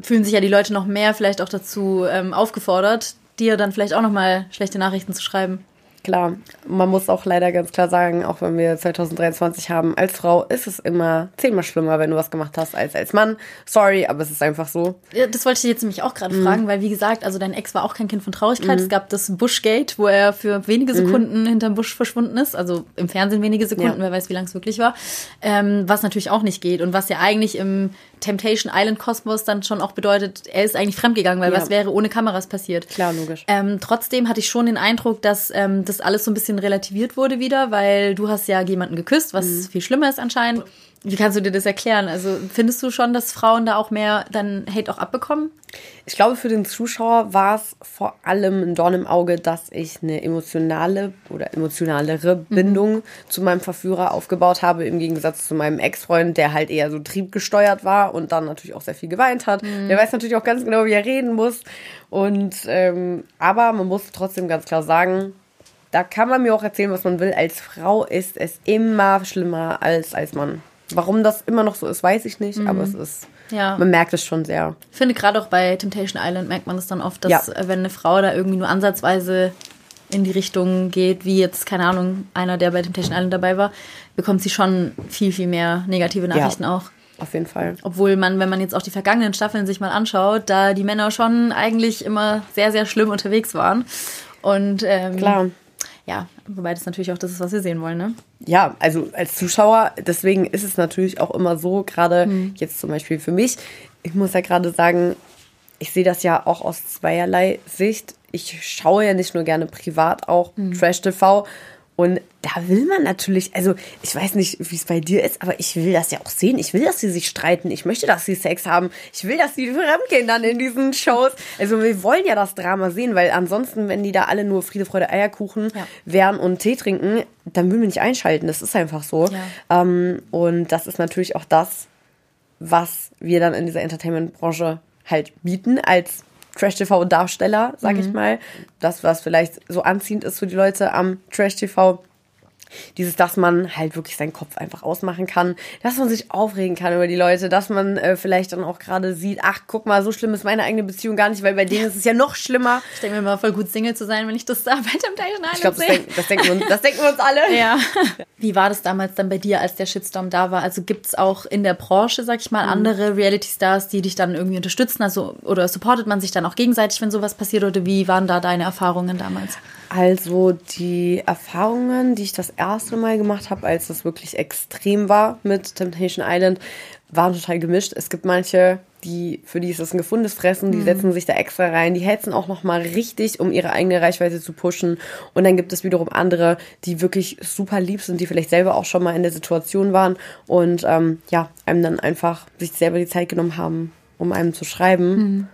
fühlen sich ja die Leute noch mehr vielleicht auch dazu ähm, aufgefordert, dir dann vielleicht auch nochmal schlechte Nachrichten zu schreiben. Klar, man muss auch leider ganz klar sagen, auch wenn wir 2023 haben, als Frau ist es immer zehnmal schlimmer, wenn du was gemacht hast, als als Mann. Sorry, aber es ist einfach so. Ja, das wollte ich jetzt nämlich auch gerade mhm. fragen, weil wie gesagt, also dein Ex war auch kein Kind von Traurigkeit. Mhm. Es gab das Bushgate, wo er für wenige mhm. Sekunden mhm. hinterm Busch verschwunden ist. Also im Fernsehen wenige Sekunden, ja. wer weiß, wie lang es wirklich war. Ähm, was natürlich auch nicht geht und was ja eigentlich im Temptation Island Kosmos dann schon auch bedeutet, er ist eigentlich fremdgegangen, weil ja. was wäre ohne Kameras passiert? Klar, logisch. Ähm, trotzdem hatte ich schon den Eindruck, dass ähm, das alles so ein bisschen relativiert wurde wieder, weil du hast ja jemanden geküsst, was mhm. viel schlimmer ist anscheinend. Wie kannst du dir das erklären? Also findest du schon, dass Frauen da auch mehr dann Hate auch abbekommen? Ich glaube, für den Zuschauer war es vor allem ein Dorn im Auge, dass ich eine emotionale oder emotionalere mhm. Bindung zu meinem Verführer aufgebaut habe, im Gegensatz zu meinem Ex-Freund, der halt eher so triebgesteuert war und dann natürlich auch sehr viel geweint hat. Mhm. Der weiß natürlich auch ganz genau, wie er reden muss. Und ähm, aber man muss trotzdem ganz klar sagen, da kann man mir auch erzählen, was man will. Als Frau ist es immer schlimmer als als Mann. Warum das immer noch so ist, weiß ich nicht, mhm. aber es ist. Ja. Man merkt es schon sehr. Ich finde, gerade auch bei Temptation Island merkt man es dann oft, dass ja. Äh, wenn eine Frau da irgendwie nur ansatzweise in die Richtung geht, wie jetzt, keine Ahnung, einer, der bei Temptation Island dabei war, bekommt sie schon viel, viel mehr negative Nachrichten ja, auch. Auf jeden Fall. Obwohl man, wenn man jetzt auch die vergangenen Staffeln sich mal anschaut, da die Männer schon eigentlich immer sehr, sehr schlimm unterwegs waren. Und ähm, Klar ja, wobei das natürlich auch das ist, was wir sehen wollen, ne? Ja, also als Zuschauer, deswegen ist es natürlich auch immer so, gerade mhm. jetzt zum Beispiel für mich, ich muss ja gerade sagen, ich sehe das ja auch aus zweierlei Sicht. Ich schaue ja nicht nur gerne privat auch mhm. Trash-TV und da will man natürlich, also ich weiß nicht, wie es bei dir ist, aber ich will das ja auch sehen. Ich will, dass sie sich streiten. Ich möchte, dass sie Sex haben. Ich will, dass sie fremdgehen dann in diesen Shows. Also wir wollen ja das Drama sehen, weil ansonsten, wenn die da alle nur Friede, Freude, Eierkuchen ja. wären und Tee trinken, dann würden wir nicht einschalten. Das ist einfach so. Ja. Ähm, und das ist natürlich auch das, was wir dann in dieser Entertainment-Branche halt bieten als Trash-TV-Darsteller, sag mhm. ich mal. Das, was vielleicht so anziehend ist für die Leute am Trash-TV dieses, dass man halt wirklich seinen Kopf einfach ausmachen kann, dass man sich aufregen kann über die Leute, dass man äh, vielleicht dann auch gerade sieht, ach, guck mal, so schlimm ist meine eigene Beziehung gar nicht, weil bei denen ist es ja noch schlimmer. Ich denke mir mal, voll gut Single zu sein, wenn ich das da bei Temptation Island Ich glaube, das, denk, das, denken wir uns, das denken wir uns alle. Ja. Wie war das damals dann bei dir, als der Shitstorm da war? Also gibt es auch in der Branche, sag ich mal, mhm. andere Reality-Stars, die dich dann irgendwie unterstützen? Also, oder supportet man sich dann auch gegenseitig, wenn sowas passiert? Oder wie waren da deine Erfahrungen damals? Also die Erfahrungen, die ich das erste Mal gemacht habe, als das wirklich extrem war mit Temptation Island, waren total gemischt. Es gibt manche, die für die ist das ein gefundenes Fressen, die mhm. setzen sich da extra rein, die hetzen auch noch mal richtig, um ihre eigene Reichweite zu pushen. Und dann gibt es wiederum andere, die wirklich super lieb sind, die vielleicht selber auch schon mal in der Situation waren und ähm, ja einem dann einfach sich selber die Zeit genommen haben, um einem zu schreiben. Mhm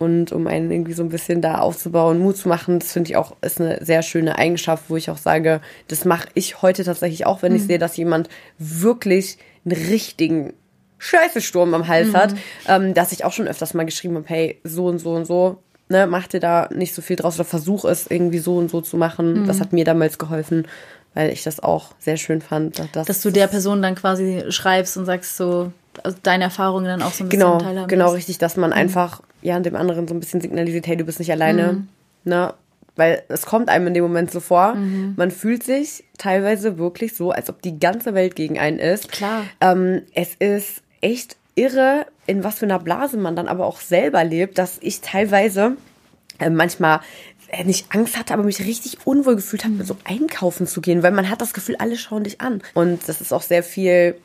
und um einen irgendwie so ein bisschen da aufzubauen, Mut zu machen, das finde ich auch ist eine sehr schöne Eigenschaft, wo ich auch sage, das mache ich heute tatsächlich auch, wenn mhm. ich sehe, dass jemand wirklich einen richtigen Scheißesturm am Hals mhm. hat, ähm, dass ich auch schon öfters mal geschrieben habe, hey, so und so und so, ne, mach dir da nicht so viel draus oder versuch es irgendwie so und so zu machen. Mhm. Das hat mir damals geholfen weil ich das auch sehr schön fand. Dass, dass du der Person dann quasi schreibst und sagst so, also deine Erfahrungen dann auch so ein bisschen genau, teilhaben Genau, richtig, dass man mhm. einfach ja dem anderen so ein bisschen signalisiert, hey, du bist nicht alleine. Mhm. Ne? Weil es kommt einem in dem Moment so vor, mhm. man fühlt sich teilweise wirklich so, als ob die ganze Welt gegen einen ist. Klar. Ähm, es ist echt irre, in was für einer Blase man dann aber auch selber lebt, dass ich teilweise äh, manchmal äh, nicht Angst hatte, aber mich richtig unwohl gefühlt habe, so einkaufen zu gehen, weil man hat das Gefühl, alle schauen dich an. Und das ist auch sehr viel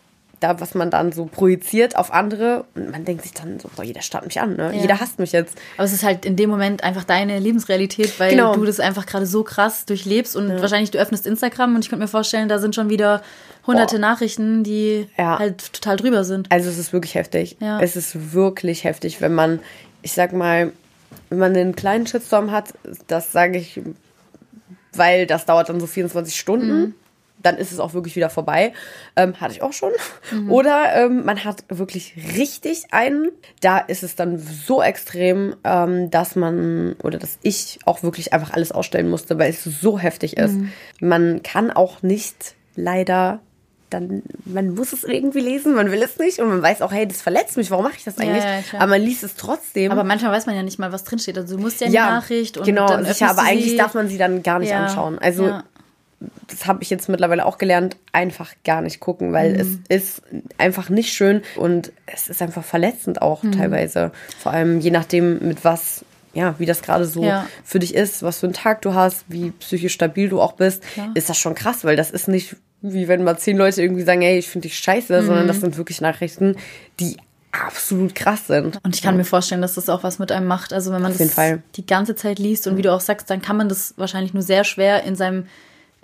da, was man dann so projiziert auf andere. Und man denkt sich dann so, boah, jeder starrt mich an, ne? Ja. Jeder hasst mich jetzt. Aber es ist halt in dem Moment einfach deine Lebensrealität, weil genau. du das einfach gerade so krass durchlebst und ja. wahrscheinlich du öffnest Instagram und ich könnte mir vorstellen, da sind schon wieder hunderte boah. Nachrichten, die ja. halt total drüber sind. Also es ist wirklich heftig. Es ist wirklich heftig, wenn man, ich sag mal, wenn man einen kleinen Shitstorm hat, das sage ich, weil das dauert dann so 24 Stunden. Mhm dann ist es auch wirklich wieder vorbei. Ähm, hatte ich auch schon. Mhm. Oder ähm, man hat wirklich richtig einen. Da ist es dann so extrem, ähm, dass man oder dass ich auch wirklich einfach alles ausstellen musste, weil es so heftig ist. Mhm. Man kann auch nicht leider dann, man muss es irgendwie lesen, man will es nicht und man weiß auch, hey, das verletzt mich, warum mache ich das eigentlich? Ja, ja, aber man liest es trotzdem. Aber manchmal weiß man ja nicht mal, was drinsteht. Also du musst ja eine ja, Nachricht und genau, dann sicher, aber eigentlich darf man sie dann gar nicht anschauen. Also das habe ich jetzt mittlerweile auch gelernt, einfach gar nicht gucken, weil mhm. es ist einfach nicht schön und es ist einfach verletzend auch mhm. teilweise. Vor allem je nachdem, mit was, ja, wie das gerade so ja. für dich ist, was für einen Tag du hast, wie psychisch stabil du auch bist, ja. ist das schon krass, weil das ist nicht wie wenn mal zehn Leute irgendwie sagen, hey, ich finde dich scheiße, mhm. sondern das sind wirklich Nachrichten, die absolut krass sind. Und ich kann mir vorstellen, dass das auch was mit einem macht. Also wenn man das die ganze Zeit liest und wie du auch sagst, dann kann man das wahrscheinlich nur sehr schwer in seinem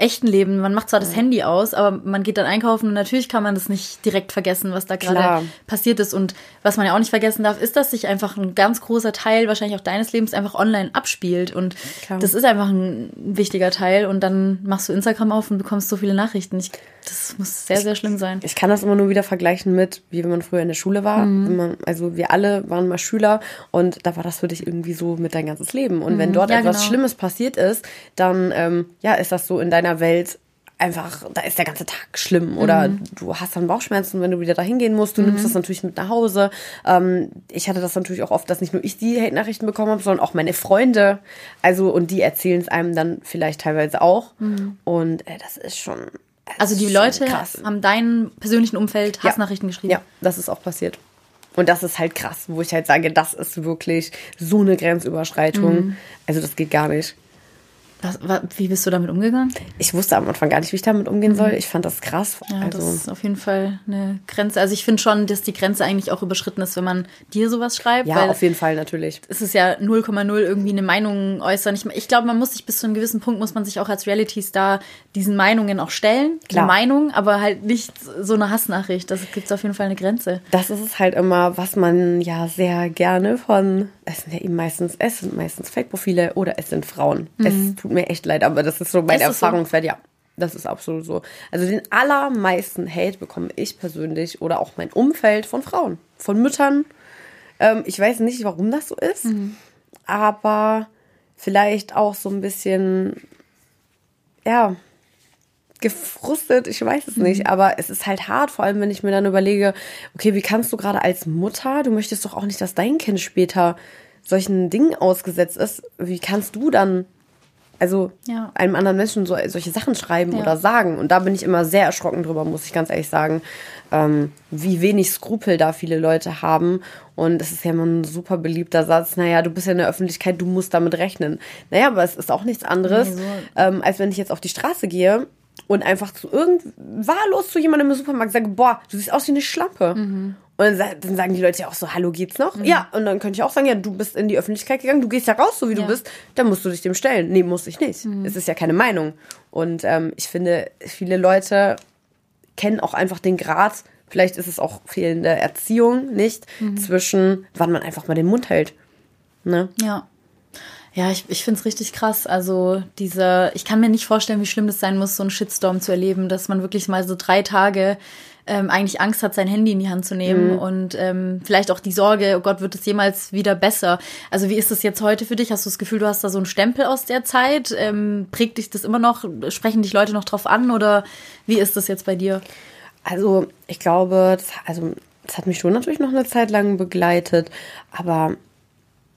echten Leben. Man macht zwar das Handy aus, aber man geht dann einkaufen und natürlich kann man das nicht direkt vergessen, was da gerade passiert ist. Und was man ja auch nicht vergessen darf, ist, dass sich einfach ein ganz großer Teil wahrscheinlich auch deines Lebens einfach online abspielt. Und Klar. das ist einfach ein wichtiger Teil. Und dann machst du Instagram auf und bekommst so viele Nachrichten. Ich, das muss sehr, sehr schlimm sein. Ich kann das immer nur wieder vergleichen mit, wie wenn man früher in der Schule war. Mhm. Man, also wir alle waren mal Schüler und da war das für dich irgendwie so mit dein ganzes Leben. Und mhm. wenn dort ja, etwas genau. Schlimmes passiert ist, dann ähm, ja, ist das so in deiner Welt einfach, da ist der ganze Tag schlimm oder mhm. du hast dann Bauchschmerzen, wenn du wieder dahin gehen musst. Du mhm. nimmst das natürlich mit nach Hause. Ähm, ich hatte das natürlich auch oft, dass nicht nur ich die Hate-Nachrichten bekommen habe, sondern auch meine Freunde. Also, und die erzählen es einem dann vielleicht teilweise auch. Mhm. Und äh, das ist schon. Also, die Leute krass. haben deinem persönlichen Umfeld Hassnachrichten ja. geschrieben. Ja, das ist auch passiert. Und das ist halt krass, wo ich halt sage, das ist wirklich so eine Grenzüberschreitung. Mhm. Also, das geht gar nicht. Was, was, wie bist du damit umgegangen? Ich wusste am Anfang gar nicht, wie ich damit umgehen soll. Ich fand das krass. Ja, also, das ist auf jeden Fall eine Grenze. Also ich finde schon, dass die Grenze eigentlich auch überschritten ist, wenn man dir sowas schreibt. ja, auf jeden Fall natürlich. es ist ja 0,0 irgendwie eine Meinung äußern. Ich, ich glaube, man muss sich bis zu einem gewissen Punkt, muss man sich auch als Reality-Star diesen Meinungen auch stellen. Klar. Die Meinung, aber halt nicht so eine Hassnachricht. Das gibt auf jeden Fall eine Grenze. Das ist es halt immer, was man ja sehr gerne von, es sind ja eben meistens, es sind meistens Fake-Profile oder es sind Frauen. Es tut mir echt leid, aber das ist so mein Ist es so? Erfahrungswert, ja. Das ist absolut so. Also den allermeisten Hate bekomme ich persönlich oder auch mein Umfeld von Frauen, von Müttern. Ähm, ich weiß nicht, warum das so ist, aber vielleicht auch so ein bisschen, ja, gefrustet, ich weiß es nicht, aber es ist halt hart, vor allem wenn ich mir dann überlege, okay, wie kannst du gerade als Mutter, du möchtest doch auch nicht, dass dein Kind später solchen Dingen ausgesetzt ist, wie kannst du dann also Ja. einem anderen Menschen so, solche Sachen schreiben Ja. oder sagen. Und da bin ich immer sehr erschrocken drüber, muss ich ganz ehrlich sagen, ähm, wie wenig Skrupel da viele Leute haben. Und es ist ja immer ein super beliebter Satz, naja, du bist ja in der Öffentlichkeit, du musst damit rechnen. Naja, aber es ist auch nichts anderes, Nee, so- ähm, als wenn ich jetzt auf die Straße gehe und einfach zu irgend wahllos zu jemandem im Supermarkt sage, boah, du siehst aus wie eine Schlampe. Und dann, sa- dann sagen die Leute ja auch so, hallo, geht's noch? Ja, und dann könnte ich auch sagen, ja, du bist in die Öffentlichkeit gegangen, du gehst ja raus, so wie du Ja. bist, dann musst du dich dem stellen. Nee, muss ich nicht. Es ist ja keine Meinung. Und ähm, ich finde, viele Leute kennen auch einfach den Grad, vielleicht ist es auch fehlende Erziehung, nicht, zwischen wann man einfach mal den Mund hält. Ne? Ja. Ja, ich, ich finde es richtig krass. Also, diese, ich kann mir nicht vorstellen, wie schlimm das sein muss, so einen Shitstorm zu erleben, dass man wirklich mal so drei Tage ähm, eigentlich Angst hat, sein Handy in die Hand zu nehmen und ähm, vielleicht auch die Sorge, oh Gott, wird es jemals wieder besser? Also, wie ist das jetzt heute für dich? Hast du das Gefühl, du hast da so einen Stempel aus der Zeit? Ähm, prägt dich das immer noch? Sprechen dich Leute noch drauf an oder wie ist das jetzt bei dir? Also, ich glaube, das, also, das hat mich schon natürlich noch eine Zeit lang begleitet, aber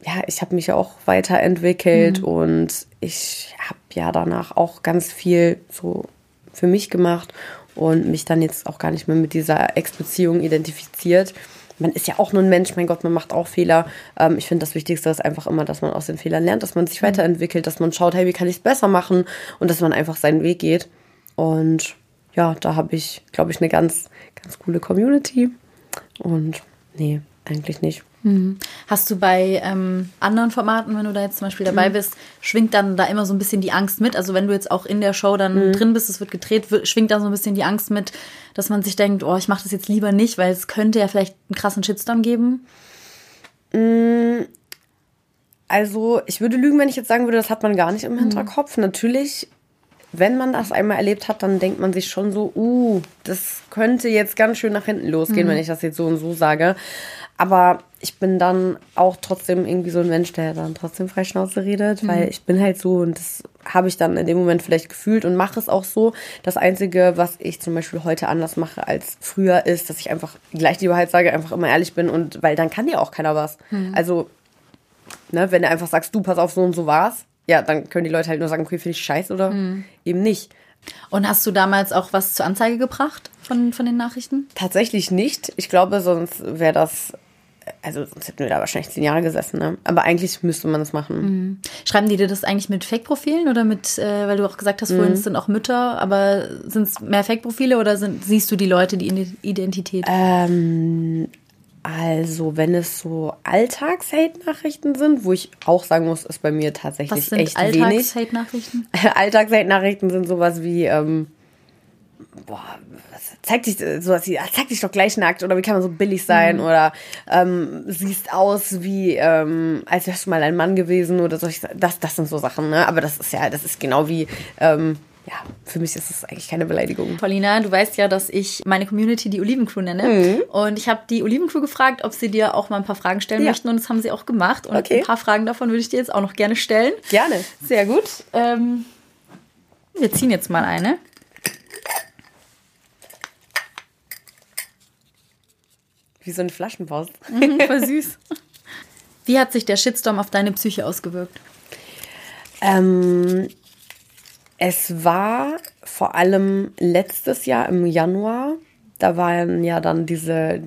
ja, ich habe mich ja auch weiterentwickelt und ich habe ja danach auch ganz viel so für mich gemacht und mich dann jetzt auch gar nicht mehr mit dieser Ex-Beziehung identifiziert. Man ist ja auch nur ein Mensch, mein Gott, man macht auch Fehler. Ähm, ich finde, das Wichtigste ist einfach immer, dass man aus den Fehlern lernt, dass man sich weiterentwickelt, dass man schaut, hey, wie kann ich es besser machen und dass man einfach seinen Weg geht. Und ja, da habe ich, glaube ich, eine ganz, ganz coole Community. Und nee, eigentlich nicht. Hast du bei ähm, anderen Formaten, wenn du da jetzt zum Beispiel dabei bist, schwingt dann da immer so ein bisschen die Angst mit? Also wenn du jetzt auch in der Show dann drin bist, es wird gedreht, schwingt da so ein bisschen die Angst mit, dass man sich denkt, oh, ich mache das jetzt lieber nicht, weil es könnte ja vielleicht einen krassen Shitstorm geben? Also, ich würde lügen, wenn ich jetzt sagen würde, das hat man gar nicht im Hinterkopf. Natürlich, wenn man das einmal erlebt hat, dann denkt man sich schon so, uh, das könnte jetzt ganz schön nach hinten losgehen, wenn ich das jetzt so und so sage. Aber ich bin dann auch trotzdem irgendwie so ein Mensch, der dann trotzdem Freischnauze redet, weil ich bin halt so und das habe ich dann in dem Moment vielleicht gefühlt und mache es auch so. Das Einzige, was ich zum Beispiel heute anders mache als früher, ist, dass ich einfach gleich die Wahrheit sage, einfach immer ehrlich bin und weil dann kann dir auch keiner was. Also Ne, wenn du einfach sagst, du pass auf, so und so war's, ja, dann können die Leute halt nur sagen, okay, finde ich scheiße oder eben nicht. Und hast du damals auch was zur Anzeige gebracht von, von den Nachrichten? Tatsächlich nicht. Ich glaube, sonst wäre das, also sonst hätten wir da wahrscheinlich zehn Jahre gesessen, ne? Aber eigentlich müsste man das machen. Schreiben die dir das eigentlich mit Fake-Profilen oder mit, äh, weil du auch gesagt hast, vorhin es sind auch Mütter, aber sind es mehr Fake-Profile oder sind, siehst du die Leute, die Ide- Identität? Ähm, also, wenn es so Alltags-Hate-Nachrichten sind, wo ich auch sagen muss, ist bei mir tatsächlich was sind echt wenig. Alltags-Hate-Nachrichten? Alltags-Hate-Nachrichten sind sowas wie, ähm, boah, zeig dich, sowas wie, zeig dich doch gleich nackt oder wie kann man so billig sein oder ähm, siehst aus wie, ähm, als wärst du mal ein Mann gewesen oder so. Das, das sind so Sachen, ne? Aber das ist ja, das ist genau wie, ähm, ja, für mich ist es eigentlich keine Beleidigung. Paulina, du weißt ja, dass ich meine Community die Olivencrew nenne. Und ich habe die Olivencrew gefragt, ob sie dir auch mal ein paar Fragen stellen Ja. möchten. Und das haben sie auch gemacht. Und Okay. ein paar Fragen davon würde ich dir jetzt auch noch gerne stellen. Gerne. Sehr gut. Ähm, wir ziehen jetzt mal eine. Wie so eine Flaschenpost. Voll süß. Wie hat sich der Shitstorm auf deine Psyche ausgewirkt? Ähm, es war vor allem letztes Jahr im Januar. Da waren ja dann diese,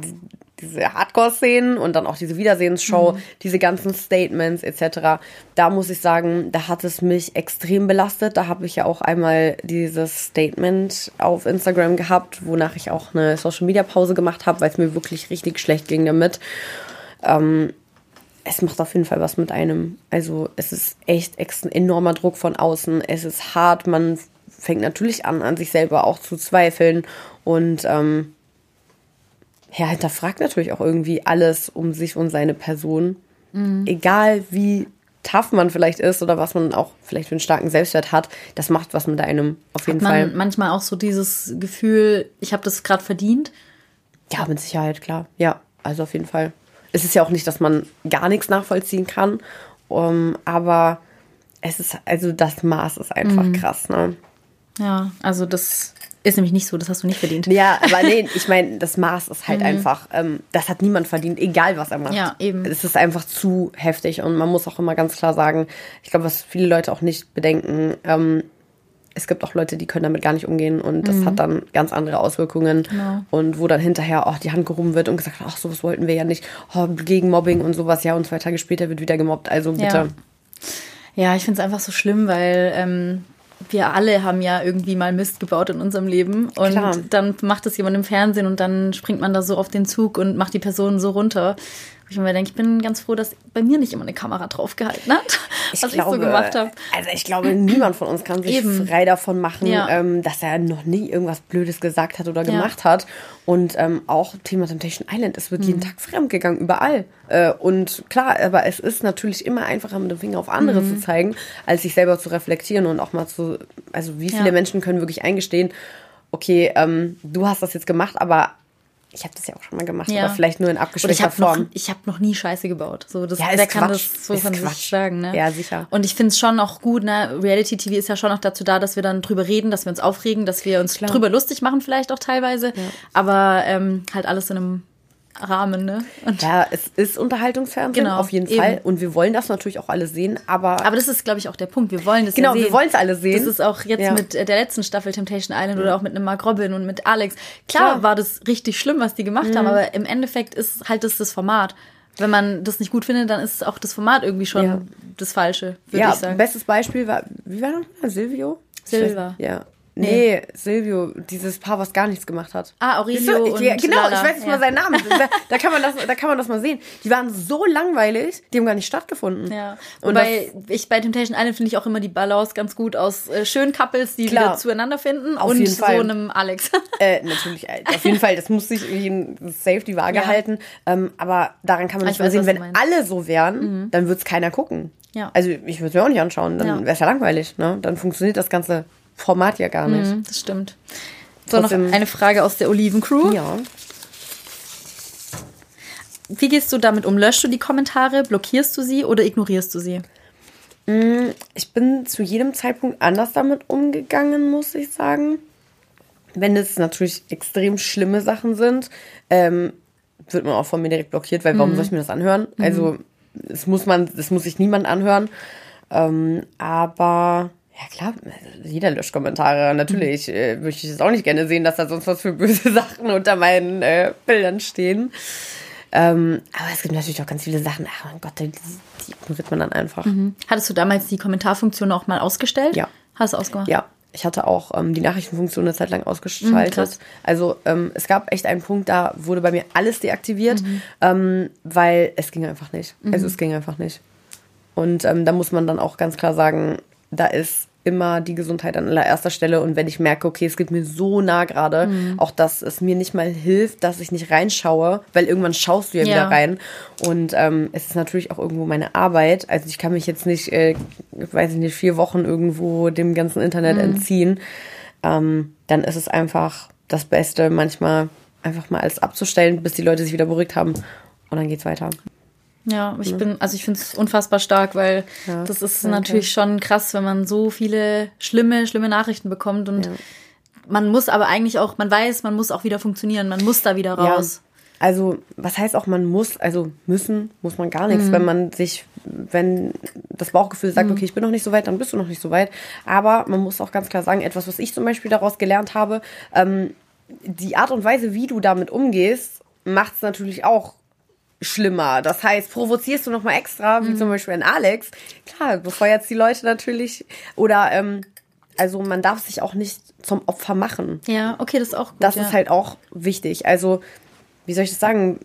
diese Hardcore-Szenen und dann auch diese Wiedersehensshow, mhm. diese ganzen Statements etc. Da muss ich sagen, da hat es mich extrem belastet. Da habe ich ja auch einmal dieses Statement auf Instagram gehabt, wonach ich auch eine Social-Media-Pause gemacht habe, weil es mir wirklich richtig schlecht ging damit. Ähm, es macht auf jeden Fall was mit einem. Also es ist echt ein enormer Druck von außen. Es ist hart. Man fängt natürlich an, an sich selber auch zu zweifeln und ähm, ja, hinterfragt natürlich auch irgendwie alles um sich und seine Person. Mhm. Egal wie tough man vielleicht ist oder was man auch vielleicht für einen starken Selbstwert hat, das macht was mit einem auf jeden hat man Fall. Manchmal auch so dieses Gefühl, ich habe das gerade verdient. Ja, mit Sicherheit, klar. Ja, also auf jeden Fall. Es ist ja auch nicht, dass man gar nichts nachvollziehen kann, um, aber es ist, also das Maß ist einfach mhm. krass, ne? Ja, also das ist nämlich nicht so, das hast du nicht verdient. Ja, aber nee, ich meine, das Maß ist halt mhm. einfach, ähm, das hat niemand verdient, egal was er macht. Ja, eben. Es ist einfach zu heftig und man muss auch immer ganz klar sagen, ich glaube, was viele Leute auch nicht bedenken, ähm, es gibt auch Leute, die können damit gar nicht umgehen und das mhm. hat dann ganz andere Auswirkungen. Genau. Und wo dann hinterher auch die Hand gehoben wird und gesagt, ach, sowas wollten wir ja nicht, oh, gegen Mobbing und sowas, ja, und zwei Tage später wird wieder gemobbt, also bitte. Ja, ja ich finde es einfach so schlimm, weil ähm, wir alle haben ja irgendwie mal Mist gebaut in unserem Leben und Klar. dann macht es jemand im Fernsehen und dann springt man da so auf den Zug und macht die Person so runter. Ich mir denke, ich bin ganz froh, dass bei mir nicht immer eine Kamera draufgehalten hat, ich was glaube, ich so gemacht habe. Also ich glaube, niemand von uns kann sich Eben. frei davon machen, ja. ähm, dass er noch nie irgendwas Blödes gesagt hat oder ja. gemacht hat. Und ähm, auch Thema Temptation Island, es wird mhm. jeden Tag fremdgegangen, überall. Äh, und klar, aber es ist natürlich immer einfacher, mit dem Finger auf andere mhm. zu zeigen, als sich selber zu reflektieren und auch mal zu, also wie viele ja. Menschen können wirklich eingestehen, okay, ähm, du hast das jetzt gemacht, aber ich habe das ja auch schon mal gemacht, ja. aber vielleicht nur in abgeschwächter Form. Noch, ich habe noch nie Scheiße gebaut. So, das, ja, wer kann Quatsch. das so ist von Quatsch. sich sagen? Ne? Ja, sicher. Und ich finde es schon auch gut, ne? Reality TV ist ja schon auch dazu da, dass wir dann drüber reden, dass wir uns aufregen, dass wir uns Klar. drüber lustig machen, vielleicht auch teilweise. Ja. Aber ähm, halt alles in einem Rahmen, ne? Und ja, es ist Unterhaltungsfernsehen, genau, auf jeden eben. Fall. Und wir wollen das natürlich auch alle sehen, aber. Aber das ist, glaube ich, auch der Punkt. Wir wollen das Genau, ja wir wollen es alle sehen. Das ist auch jetzt ja. mit der letzten Staffel Temptation Island oder auch mit einem Mark Robin und mit Alex. Klar, Klar. war das richtig schlimm, was die gemacht mhm. haben, aber im Endeffekt ist halt das das Format. Wenn man das nicht gut findet, dann ist auch das Format irgendwie schon ja. das Falsche, würde ja, ich sagen. Bestes Beispiel war, wie war das? Silvio? Silva. Ja, Nee, nee, Silvio, dieses Paar, was gar nichts gemacht hat. Ah, Aurelio und ja, Genau, Lala. ich weiß nicht ja. mal seinen Namen. Da, da, kann man das, da kann man das mal sehen. Die waren so langweilig, die haben gar nicht stattgefunden. Ja. Und Wobei ich bei Temptation Island finde ich auch immer die Balance ganz gut aus äh, schönen Couples, die Klar. wieder zueinander finden auf und jeden Fall. so einem Alex. Äh, natürlich, äh, auf jeden Fall, das muss sich safe die Waage ja. halten. Ähm, aber daran kann man nicht mal sehen, wenn alle so wären, mhm. dann würde es keiner gucken. Ja. Also ich würde es mir auch nicht anschauen, dann wäre es ja langweilig. Ne? Dann funktioniert das Ganze Format ja gar nicht. Mhm, das stimmt. So, noch eine Frage aus der Olivencrew. Ja. Wie gehst du damit um? Löschst du die Kommentare, blockierst du sie oder ignorierst du sie? Mm, ich bin zu jedem Zeitpunkt anders damit umgegangen, muss ich sagen. Wenn es natürlich extrem schlimme Sachen sind, ähm, wird man auch von mir direkt blockiert, weil warum mhm. soll ich mir das anhören? Mhm. Also, das muss man, das muss sich niemand anhören. Ähm, aber ja klar, jeder löscht Kommentare. Natürlich äh, möchte ich es auch nicht gerne sehen, dass da sonst was für böse Sachen unter meinen äh, Bildern stehen. Ähm, aber es gibt natürlich auch ganz viele Sachen, ach mein Gott, die, die ignoriert man dann einfach. Mhm. Hattest du damals die Kommentarfunktion auch mal ausgestellt? Ja. Hast du ausgemacht? Ja. Ich hatte auch ähm, die Nachrichtenfunktion eine Zeit lang ausgeschaltet. Mhm, also ähm, es gab echt einen Punkt, da wurde bei mir alles deaktiviert, mhm. ähm, weil es ging einfach nicht. Also mhm. Es ging einfach nicht. Und ähm, da muss man dann auch ganz klar sagen, da ist immer die Gesundheit an allererster Stelle. Und wenn ich merke, okay, es geht mir so nah gerade, mhm. auch dass es mir nicht mal hilft, dass ich nicht reinschaue, weil irgendwann schaust du ja, ja. wieder rein. Und ähm, es ist natürlich auch irgendwo meine Arbeit. Also ich kann mich jetzt nicht, äh, weiß ich nicht, vier Wochen irgendwo dem ganzen Internet mhm. entziehen. Ähm, dann ist es einfach das Beste, manchmal einfach mal alles abzustellen, bis die Leute sich wieder beruhigt haben. Und dann geht's weiter. Ja, ich ne? bin, also ich finde es unfassbar stark, weil ja, das ist okay. natürlich schon krass, wenn man so viele schlimme, schlimme Nachrichten bekommt und ja. man muss aber eigentlich auch, man weiß, man muss auch wieder funktionieren, man muss da wieder raus. Ja. Also, was heißt auch, man muss, also müssen, muss man gar nichts, mhm. wenn man sich, wenn das Bauchgefühl sagt, mhm. okay, ich bin noch nicht so weit, dann bist du noch nicht so weit. Aber man muss auch ganz klar sagen, etwas, was ich zum Beispiel daraus gelernt habe, ähm, die Art und Weise, wie du damit umgehst, macht es natürlich auch schlimmer. Das heißt, provozierst du nochmal extra, wie zum Beispiel ein Alex, klar, befeuert die Leute natürlich. Oder, ähm, also man darf sich auch nicht zum Opfer machen. Ja, okay, das ist auch gut. Das ja. ist halt auch wichtig. Also, wie soll ich das sagen?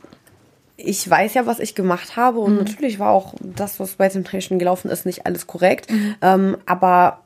Ich weiß ja, was ich gemacht habe und natürlich war auch das, was bei Temptation gelaufen ist, nicht alles korrekt. Ähm, aber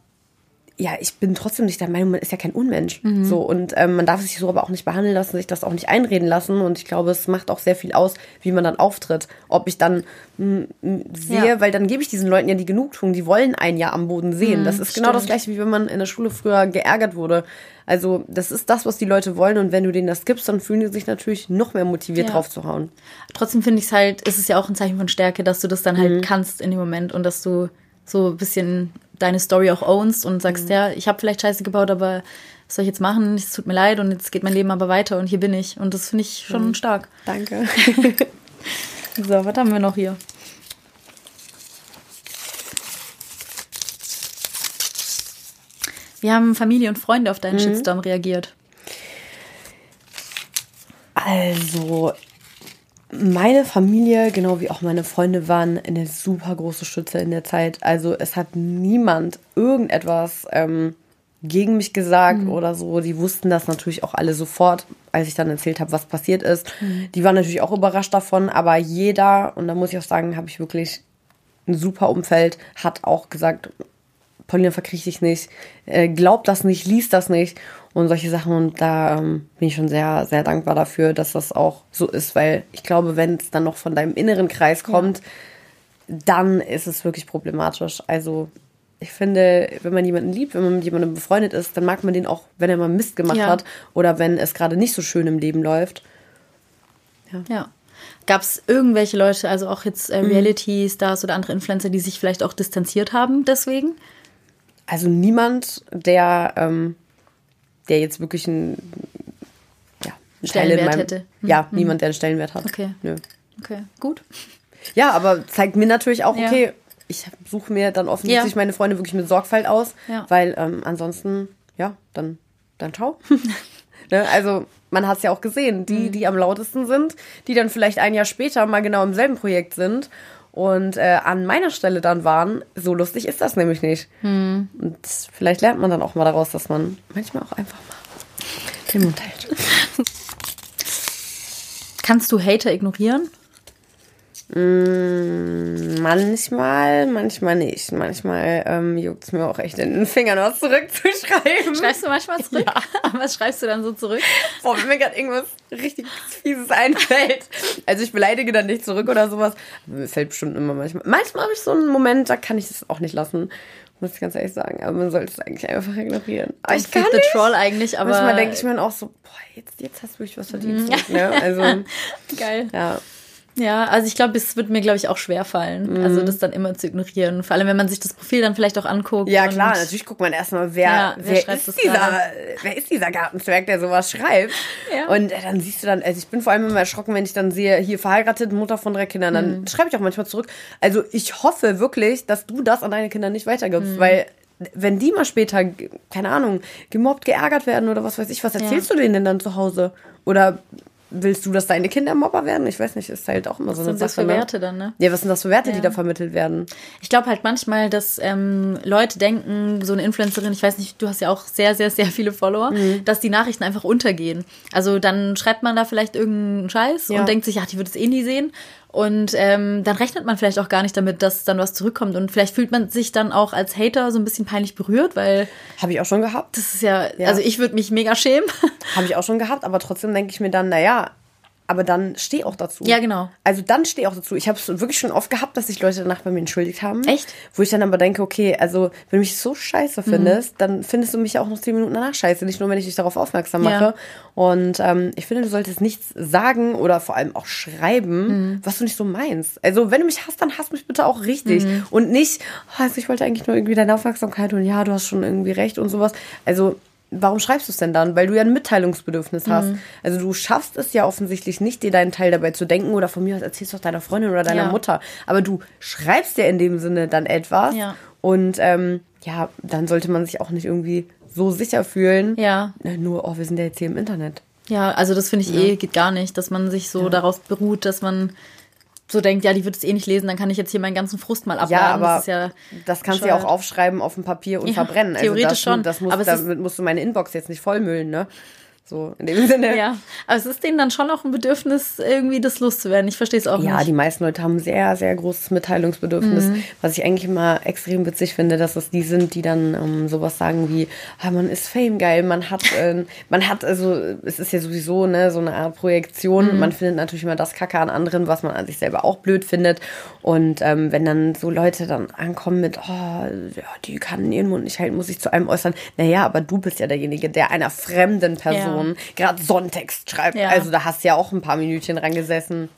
ja, ich bin trotzdem nicht der Meinung, man ist ja kein Unmensch. So und ähm, man darf sich so aber auch nicht behandeln lassen, sich das auch nicht einreden lassen. Und ich glaube, es macht auch sehr viel aus, wie man dann auftritt. Ob ich dann m, m, sehe, Ja. weil dann gebe ich diesen Leuten ja die Genugtuung, die wollen einen ja am Boden sehen. das ist genau das stimmt. gleiche, wie wenn man in der Schule früher geärgert wurde. Also das ist das, was die Leute wollen und wenn du denen das gibst, dann fühlen die sich natürlich noch mehr motiviert Ja. drauf zu hauen. Trotzdem finde ich es halt, ist es ja auch ein Zeichen von Stärke, dass du das dann halt kannst in dem Moment und dass du so ein bisschen deine Story auch ownst und sagst, ja, ich habe vielleicht Scheiße gebaut, aber was soll ich jetzt machen? Es tut mir leid und jetzt geht mein Leben aber weiter und hier bin ich. Und das finde ich schon stark. Danke. So, was haben wir noch hier? Wie haben Familie und Freunde auf deinen Shitstorm reagiert? Also, meine Familie, genau wie auch meine Freunde, waren eine super große Stütze in der Zeit. Also, es hat niemand irgendetwas ähm, gegen mich gesagt oder so. Die wussten das natürlich auch alle sofort, als ich dann erzählt habe, was passiert ist. Die waren natürlich auch überrascht davon, aber jeder, und da muss ich auch sagen, habe ich wirklich ein super Umfeld, hat auch gesagt, Paulina verkriech dich nicht, äh, glaub das nicht, lies das nicht und solche Sachen. Und da ähm, bin ich schon sehr, sehr dankbar dafür, dass das auch so ist, weil ich glaube, wenn es dann noch von deinem inneren Kreis kommt, dann ist es wirklich problematisch. Also ich finde, wenn man jemanden liebt, wenn man mit jemandem befreundet ist, dann mag man den auch, wenn er mal Mist gemacht Ja. hat oder wenn es gerade nicht so schön im Leben läuft. Ja. Gab es irgendwelche Leute, also auch jetzt äh, Reality-Stars oder andere Influencer, die sich vielleicht auch distanziert haben deswegen? Also niemand, der, ähm, der jetzt wirklich einen, ja, einen Teil in Stellenwert meinem, hätte. Hm. Ja, niemand, der einen Stellenwert hat. Okay. Nö. Okay, gut. Ja, aber zeigt mir natürlich auch, Ja. okay, ich suche mir dann offensichtlich Ja. meine Freunde wirklich mit Sorgfalt aus, Ja. weil ähm, ansonsten, ja, dann, dann ciao. ne? Also man hat es ja auch gesehen, Mhm. die, die am lautesten sind, die dann vielleicht ein Jahr später mal genau im selben Projekt sind und äh, an meiner Stelle dann waren, so lustig ist das nämlich nicht. Mhm. Und vielleicht lernt man dann auch mal daraus, dass man manchmal auch einfach mal den Mund hält. Kannst du Hater ignorieren? Mm, Manchmal, manchmal nicht. Manchmal ähm, juckt es mir auch echt in den Fingern, was zurückzuschreiben. Schreibst du manchmal zurück? Was schreibst du dann so zurück? Boah, wenn mir gerade irgendwas richtig Fieses einfällt. Also ich beleidige dann nicht zurück oder sowas. Aber mir fällt bestimmt immer manchmal. Manchmal habe ich so einen Moment, da kann ich das auch nicht lassen. Muss ich ganz ehrlich sagen. Aber man sollte es eigentlich einfach ignorieren. Aber ich kann nicht. Troll eigentlich, aber. Manchmal denke ich mir dann auch so, boah, jetzt, jetzt hast du wirklich was verdient. zurück, ne? Also, Geil. ja. Ja, also ich glaube, es wird mir, glaube ich, auch schwer fallen, also das dann immer zu ignorieren. Vor allem, wenn man sich das Profil dann vielleicht auch anguckt. Ja, klar, natürlich guckt man erstmal, wer, Ja, wer wer, ist dieser, gerade? wer ist dieser Gartenzwerg, der sowas schreibt. Ja. Und äh, dann siehst du dann, also ich bin vor allem immer erschrocken, wenn ich dann sehe, hier verheiratet, Mutter von drei Kindern, dann Mhm. schreibe ich auch manchmal zurück. Also ich hoffe wirklich, dass du das an deine Kinder nicht weitergibst, Mhm. weil wenn die mal später, keine Ahnung, gemobbt, geärgert werden oder was weiß ich, was erzählst du denen denn dann zu Hause? Oder willst du, dass deine Kinder Mobber werden? Ich weiß nicht, ist halt auch immer so Was eine sind das Sache. für ne? Werte dann, ne? Ja, was sind das für Werte, die Ja. da vermittelt werden? Ich glaube halt manchmal, dass ähm, Leute denken, so eine Influencerin, ich weiß nicht, du hast ja auch sehr, sehr, sehr viele Follower, Mhm. dass die Nachrichten einfach untergehen. Also dann schreibt man da vielleicht irgendeinen Scheiß Ja. und denkt sich, ach, die wird es eh nie sehen. Und ähm, dann rechnet man vielleicht auch gar nicht damit, dass dann was zurückkommt. Und vielleicht fühlt man sich dann auch als Hater so ein bisschen peinlich berührt, weil Habe ich auch schon gehabt. das ist ja, Ja. also ich würde mich mega schämen. Habe ich auch schon gehabt, aber trotzdem denke ich mir dann, naja, aber dann steh auch dazu. Ja, genau. Also dann steh auch dazu. Ich habe es wirklich schon oft gehabt, dass sich Leute danach bei mir entschuldigt haben. Echt? Wo ich dann aber denke, okay, also wenn du mich so scheiße Mhm. findest, dann findest du mich ja auch noch zehn Minuten danach scheiße. Nicht nur, wenn ich dich darauf aufmerksam Ja. mache. Und ähm, ich finde, du solltest nichts sagen oder vor allem auch schreiben, Mhm. was du nicht so meinst. Also wenn du mich hasst, dann hasst mich bitte auch richtig. Mhm. Und nicht, oh, also ich wollte eigentlich nur irgendwie deine Aufmerksamkeit und ja, du hast schon irgendwie recht und sowas. Also warum schreibst du es denn dann? Weil du ja ein Mitteilungsbedürfnis hast. Mhm. Also du schaffst es ja offensichtlich nicht, dir deinen Teil dabei zu denken oder von mir aus erzählst du auch deiner Freundin oder deiner Ja. Mutter. Aber du schreibst ja in dem Sinne dann etwas Ja. und ähm, ja, dann sollte man sich auch nicht irgendwie so sicher fühlen. Ja. Nur, oh, wir sind ja jetzt hier im Internet. Ja, also das finde ich ja. eh geht gar nicht, dass man sich so darauf beruht, dass man so denkt, ja, die wird es eh nicht lesen, dann kann ich jetzt hier meinen ganzen Frust mal abladen. Ja, aber das, ja das kannst du ja auch aufschreiben auf dem Papier und ja, verbrennen. Also theoretisch das, schon. Das muss, aber damit musst du meine Inbox jetzt nicht vollmüllen, ne? So, in dem Sinne. Ja, aber es ist denen dann schon auch ein Bedürfnis, irgendwie das loszuwerden. Ich verstehe es auch ja, nicht. Ja, die meisten Leute haben sehr, sehr großes Mitteilungsbedürfnis. Mhm. Was ich eigentlich immer extrem witzig finde, dass es die sind, die dann ähm, sowas sagen wie, ah, man ist Fame geil, man hat, äh, man hat, also, es ist ja sowieso ne, so eine Art Projektion. Mhm. Man findet natürlich immer das Kacke an anderen, was man an sich selber auch blöd findet. Und ähm, wenn dann so Leute dann ankommen mit, oh, ja, die kann ihren Mund nicht halten, muss ich zu einem äußern. Naja, aber du bist ja derjenige, der einer fremden Person ja Person gerade Sonntext schreibt. Ja. Also da hast du ja auch ein paar Minütchen dran gesessen.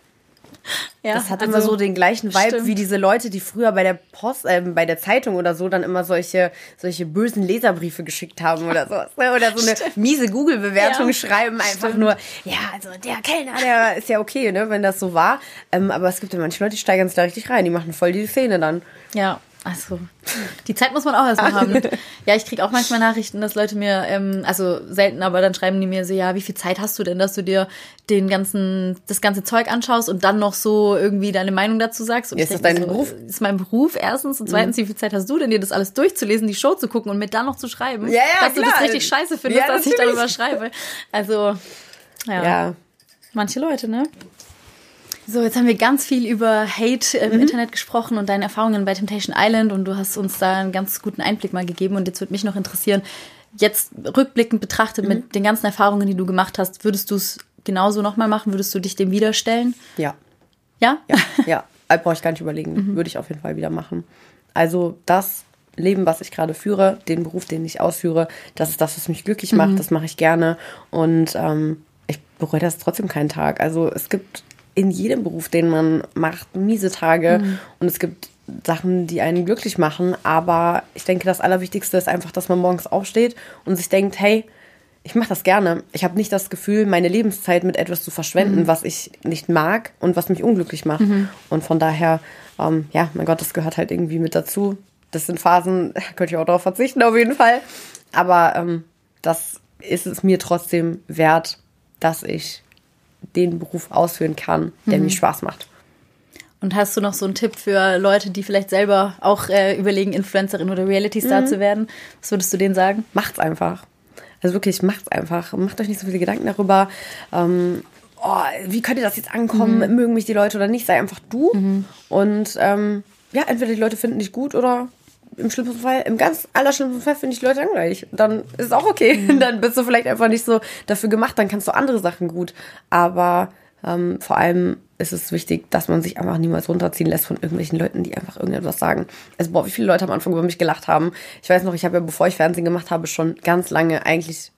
Ja, das hat also, immer so den gleichen Vibe stimmt. wie diese Leute, die früher bei der Post, äh, bei der Zeitung oder so dann immer solche, solche bösen Leserbriefe geschickt haben oder so. Ne? Oder so eine stimmt. miese Google-Bewertung ja, schreiben, einfach stimmt. nur, ja, also der Kellner, der ist ja okay, ne, wenn das so war. Ähm, aber es gibt ja manche Leute, die steigern sich da richtig rein, die machen voll die Szene dann. Ja, also, die Zeit muss man auch erstmal haben. Ja, ich kriege auch manchmal Nachrichten, dass Leute mir, ähm, also selten, aber dann schreiben die mir so, ja, wie viel Zeit hast du denn, dass du dir den ganzen, das ganze Zeug anschaust und dann noch so irgendwie deine Meinung dazu sagst? Und ist das dein so, Beruf? Ist mein Beruf erstens und zweitens, mhm. wie viel Zeit hast du denn, dir das alles durchzulesen, die Show zu gucken und mir dann noch zu schreiben? Ja, ja, dass klar. du das richtig scheiße findest, ja, dass ich darüber schreibe. Also, ja. ja. Manche Leute, ne? So, jetzt haben wir ganz viel über Hate im mhm. Internet gesprochen und deine Erfahrungen bei Temptation Island und du hast uns da einen ganz guten Einblick mal gegeben und jetzt würde mich noch interessieren, jetzt rückblickend betrachtet mhm. mit den ganzen Erfahrungen, die du gemacht hast, würdest du es genauso nochmal machen? Würdest du dich dem wieder stellen? Ja. Ja? Ja, ja. Also brauche ich gar nicht überlegen. Mhm. Würde ich auf jeden Fall wieder machen. Also das Leben, was ich gerade führe, den Beruf, den ich ausführe, das ist das, was mich glücklich macht. Mhm. Das mache ich gerne. Und ähm, ich bereue das trotzdem keinen Tag. Also es gibt in jedem Beruf, den man macht, miese Tage. Mhm. Und es gibt Sachen, die einen glücklich machen. Aber ich denke, das Allerwichtigste ist einfach, dass man morgens aufsteht und sich denkt, hey, ich mache das gerne. Ich habe nicht das Gefühl, meine Lebenszeit mit etwas zu verschwenden, mhm. was ich nicht mag und was mich unglücklich macht. Mhm. Und von daher, ähm, ja, mein Gott, das gehört halt irgendwie mit dazu. Das sind Phasen, da könnte ich auch darauf verzichten, auf jeden Fall. Aber ähm, das ist es mir trotzdem wert, dass ich den Beruf ausführen kann, der mhm. mir Spaß macht. Und hast du noch so einen Tipp für Leute, die vielleicht selber auch äh, überlegen, Influencerin oder Reality-Star mhm. zu werden? Was würdest du denen sagen? Macht's einfach. Also wirklich, macht's einfach. Macht euch nicht so viele Gedanken darüber. Ähm, oh, wie könnte das jetzt ankommen? Mhm. Mögen mich die Leute oder nicht? Sei einfach du. Mhm. Und ähm, ja, entweder die Leute finden dich gut oder im schlimmsten Fall, im ganz allerschlimmsten Fall finde ich Leute langweilig. Dann ist es auch okay. Mhm. Dann bist du vielleicht einfach nicht so dafür gemacht, dann kannst du andere Sachen gut. Aber ähm, vor allem ist es wichtig, dass man sich einfach niemals runterziehen lässt von irgendwelchen Leuten, die einfach irgendetwas sagen. Also, boah, wie viele Leute am Anfang über mich gelacht haben. Ich weiß noch, ich habe ja, bevor ich Fernsehen gemacht habe, schon ganz lange eigentlich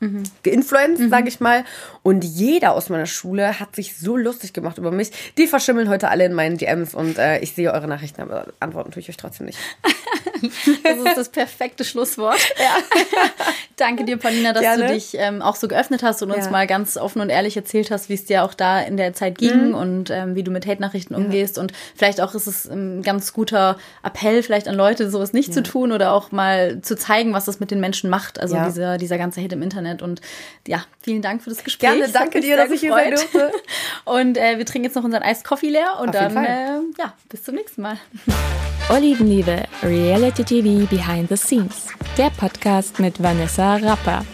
mhm. geinfluenced, mhm. sage ich mal. Und jeder aus meiner Schule hat sich so lustig gemacht über mich. Die verschimmeln heute alle in meinen DMs und äh, ich sehe eure Nachrichten, aber antworten tue ich euch trotzdem nicht. das ist das perfekte Schlusswort. Ja. Danke dir, Paulina, dass Gerne. du dich ähm, auch so geöffnet hast und uns ja. mal ganz offen und ehrlich erzählt hast, wie es dir auch da in der Zeit ging mhm. und ähm, wie du mit Hate-Nachrichten ja. umgehst. Und vielleicht auch ist es ein ganz guter Appell, vielleicht an Leute, sowas nicht zu tun oder auch mal zu zeigen, was das mit den Menschen macht. Also dieser, dieser ganze Hate im Internet. Und ja, vielen Dank für das Gespräch. Gerne, danke dir, dass ich hier sein durfte. Und äh, wir trinken jetzt noch unseren Eis Coffee leer und Auf dann äh, ja, bis zum nächsten Mal. Olivenliebe, Reality TV Behind the Scenes. Der Podcast mit Vanessa Rapper.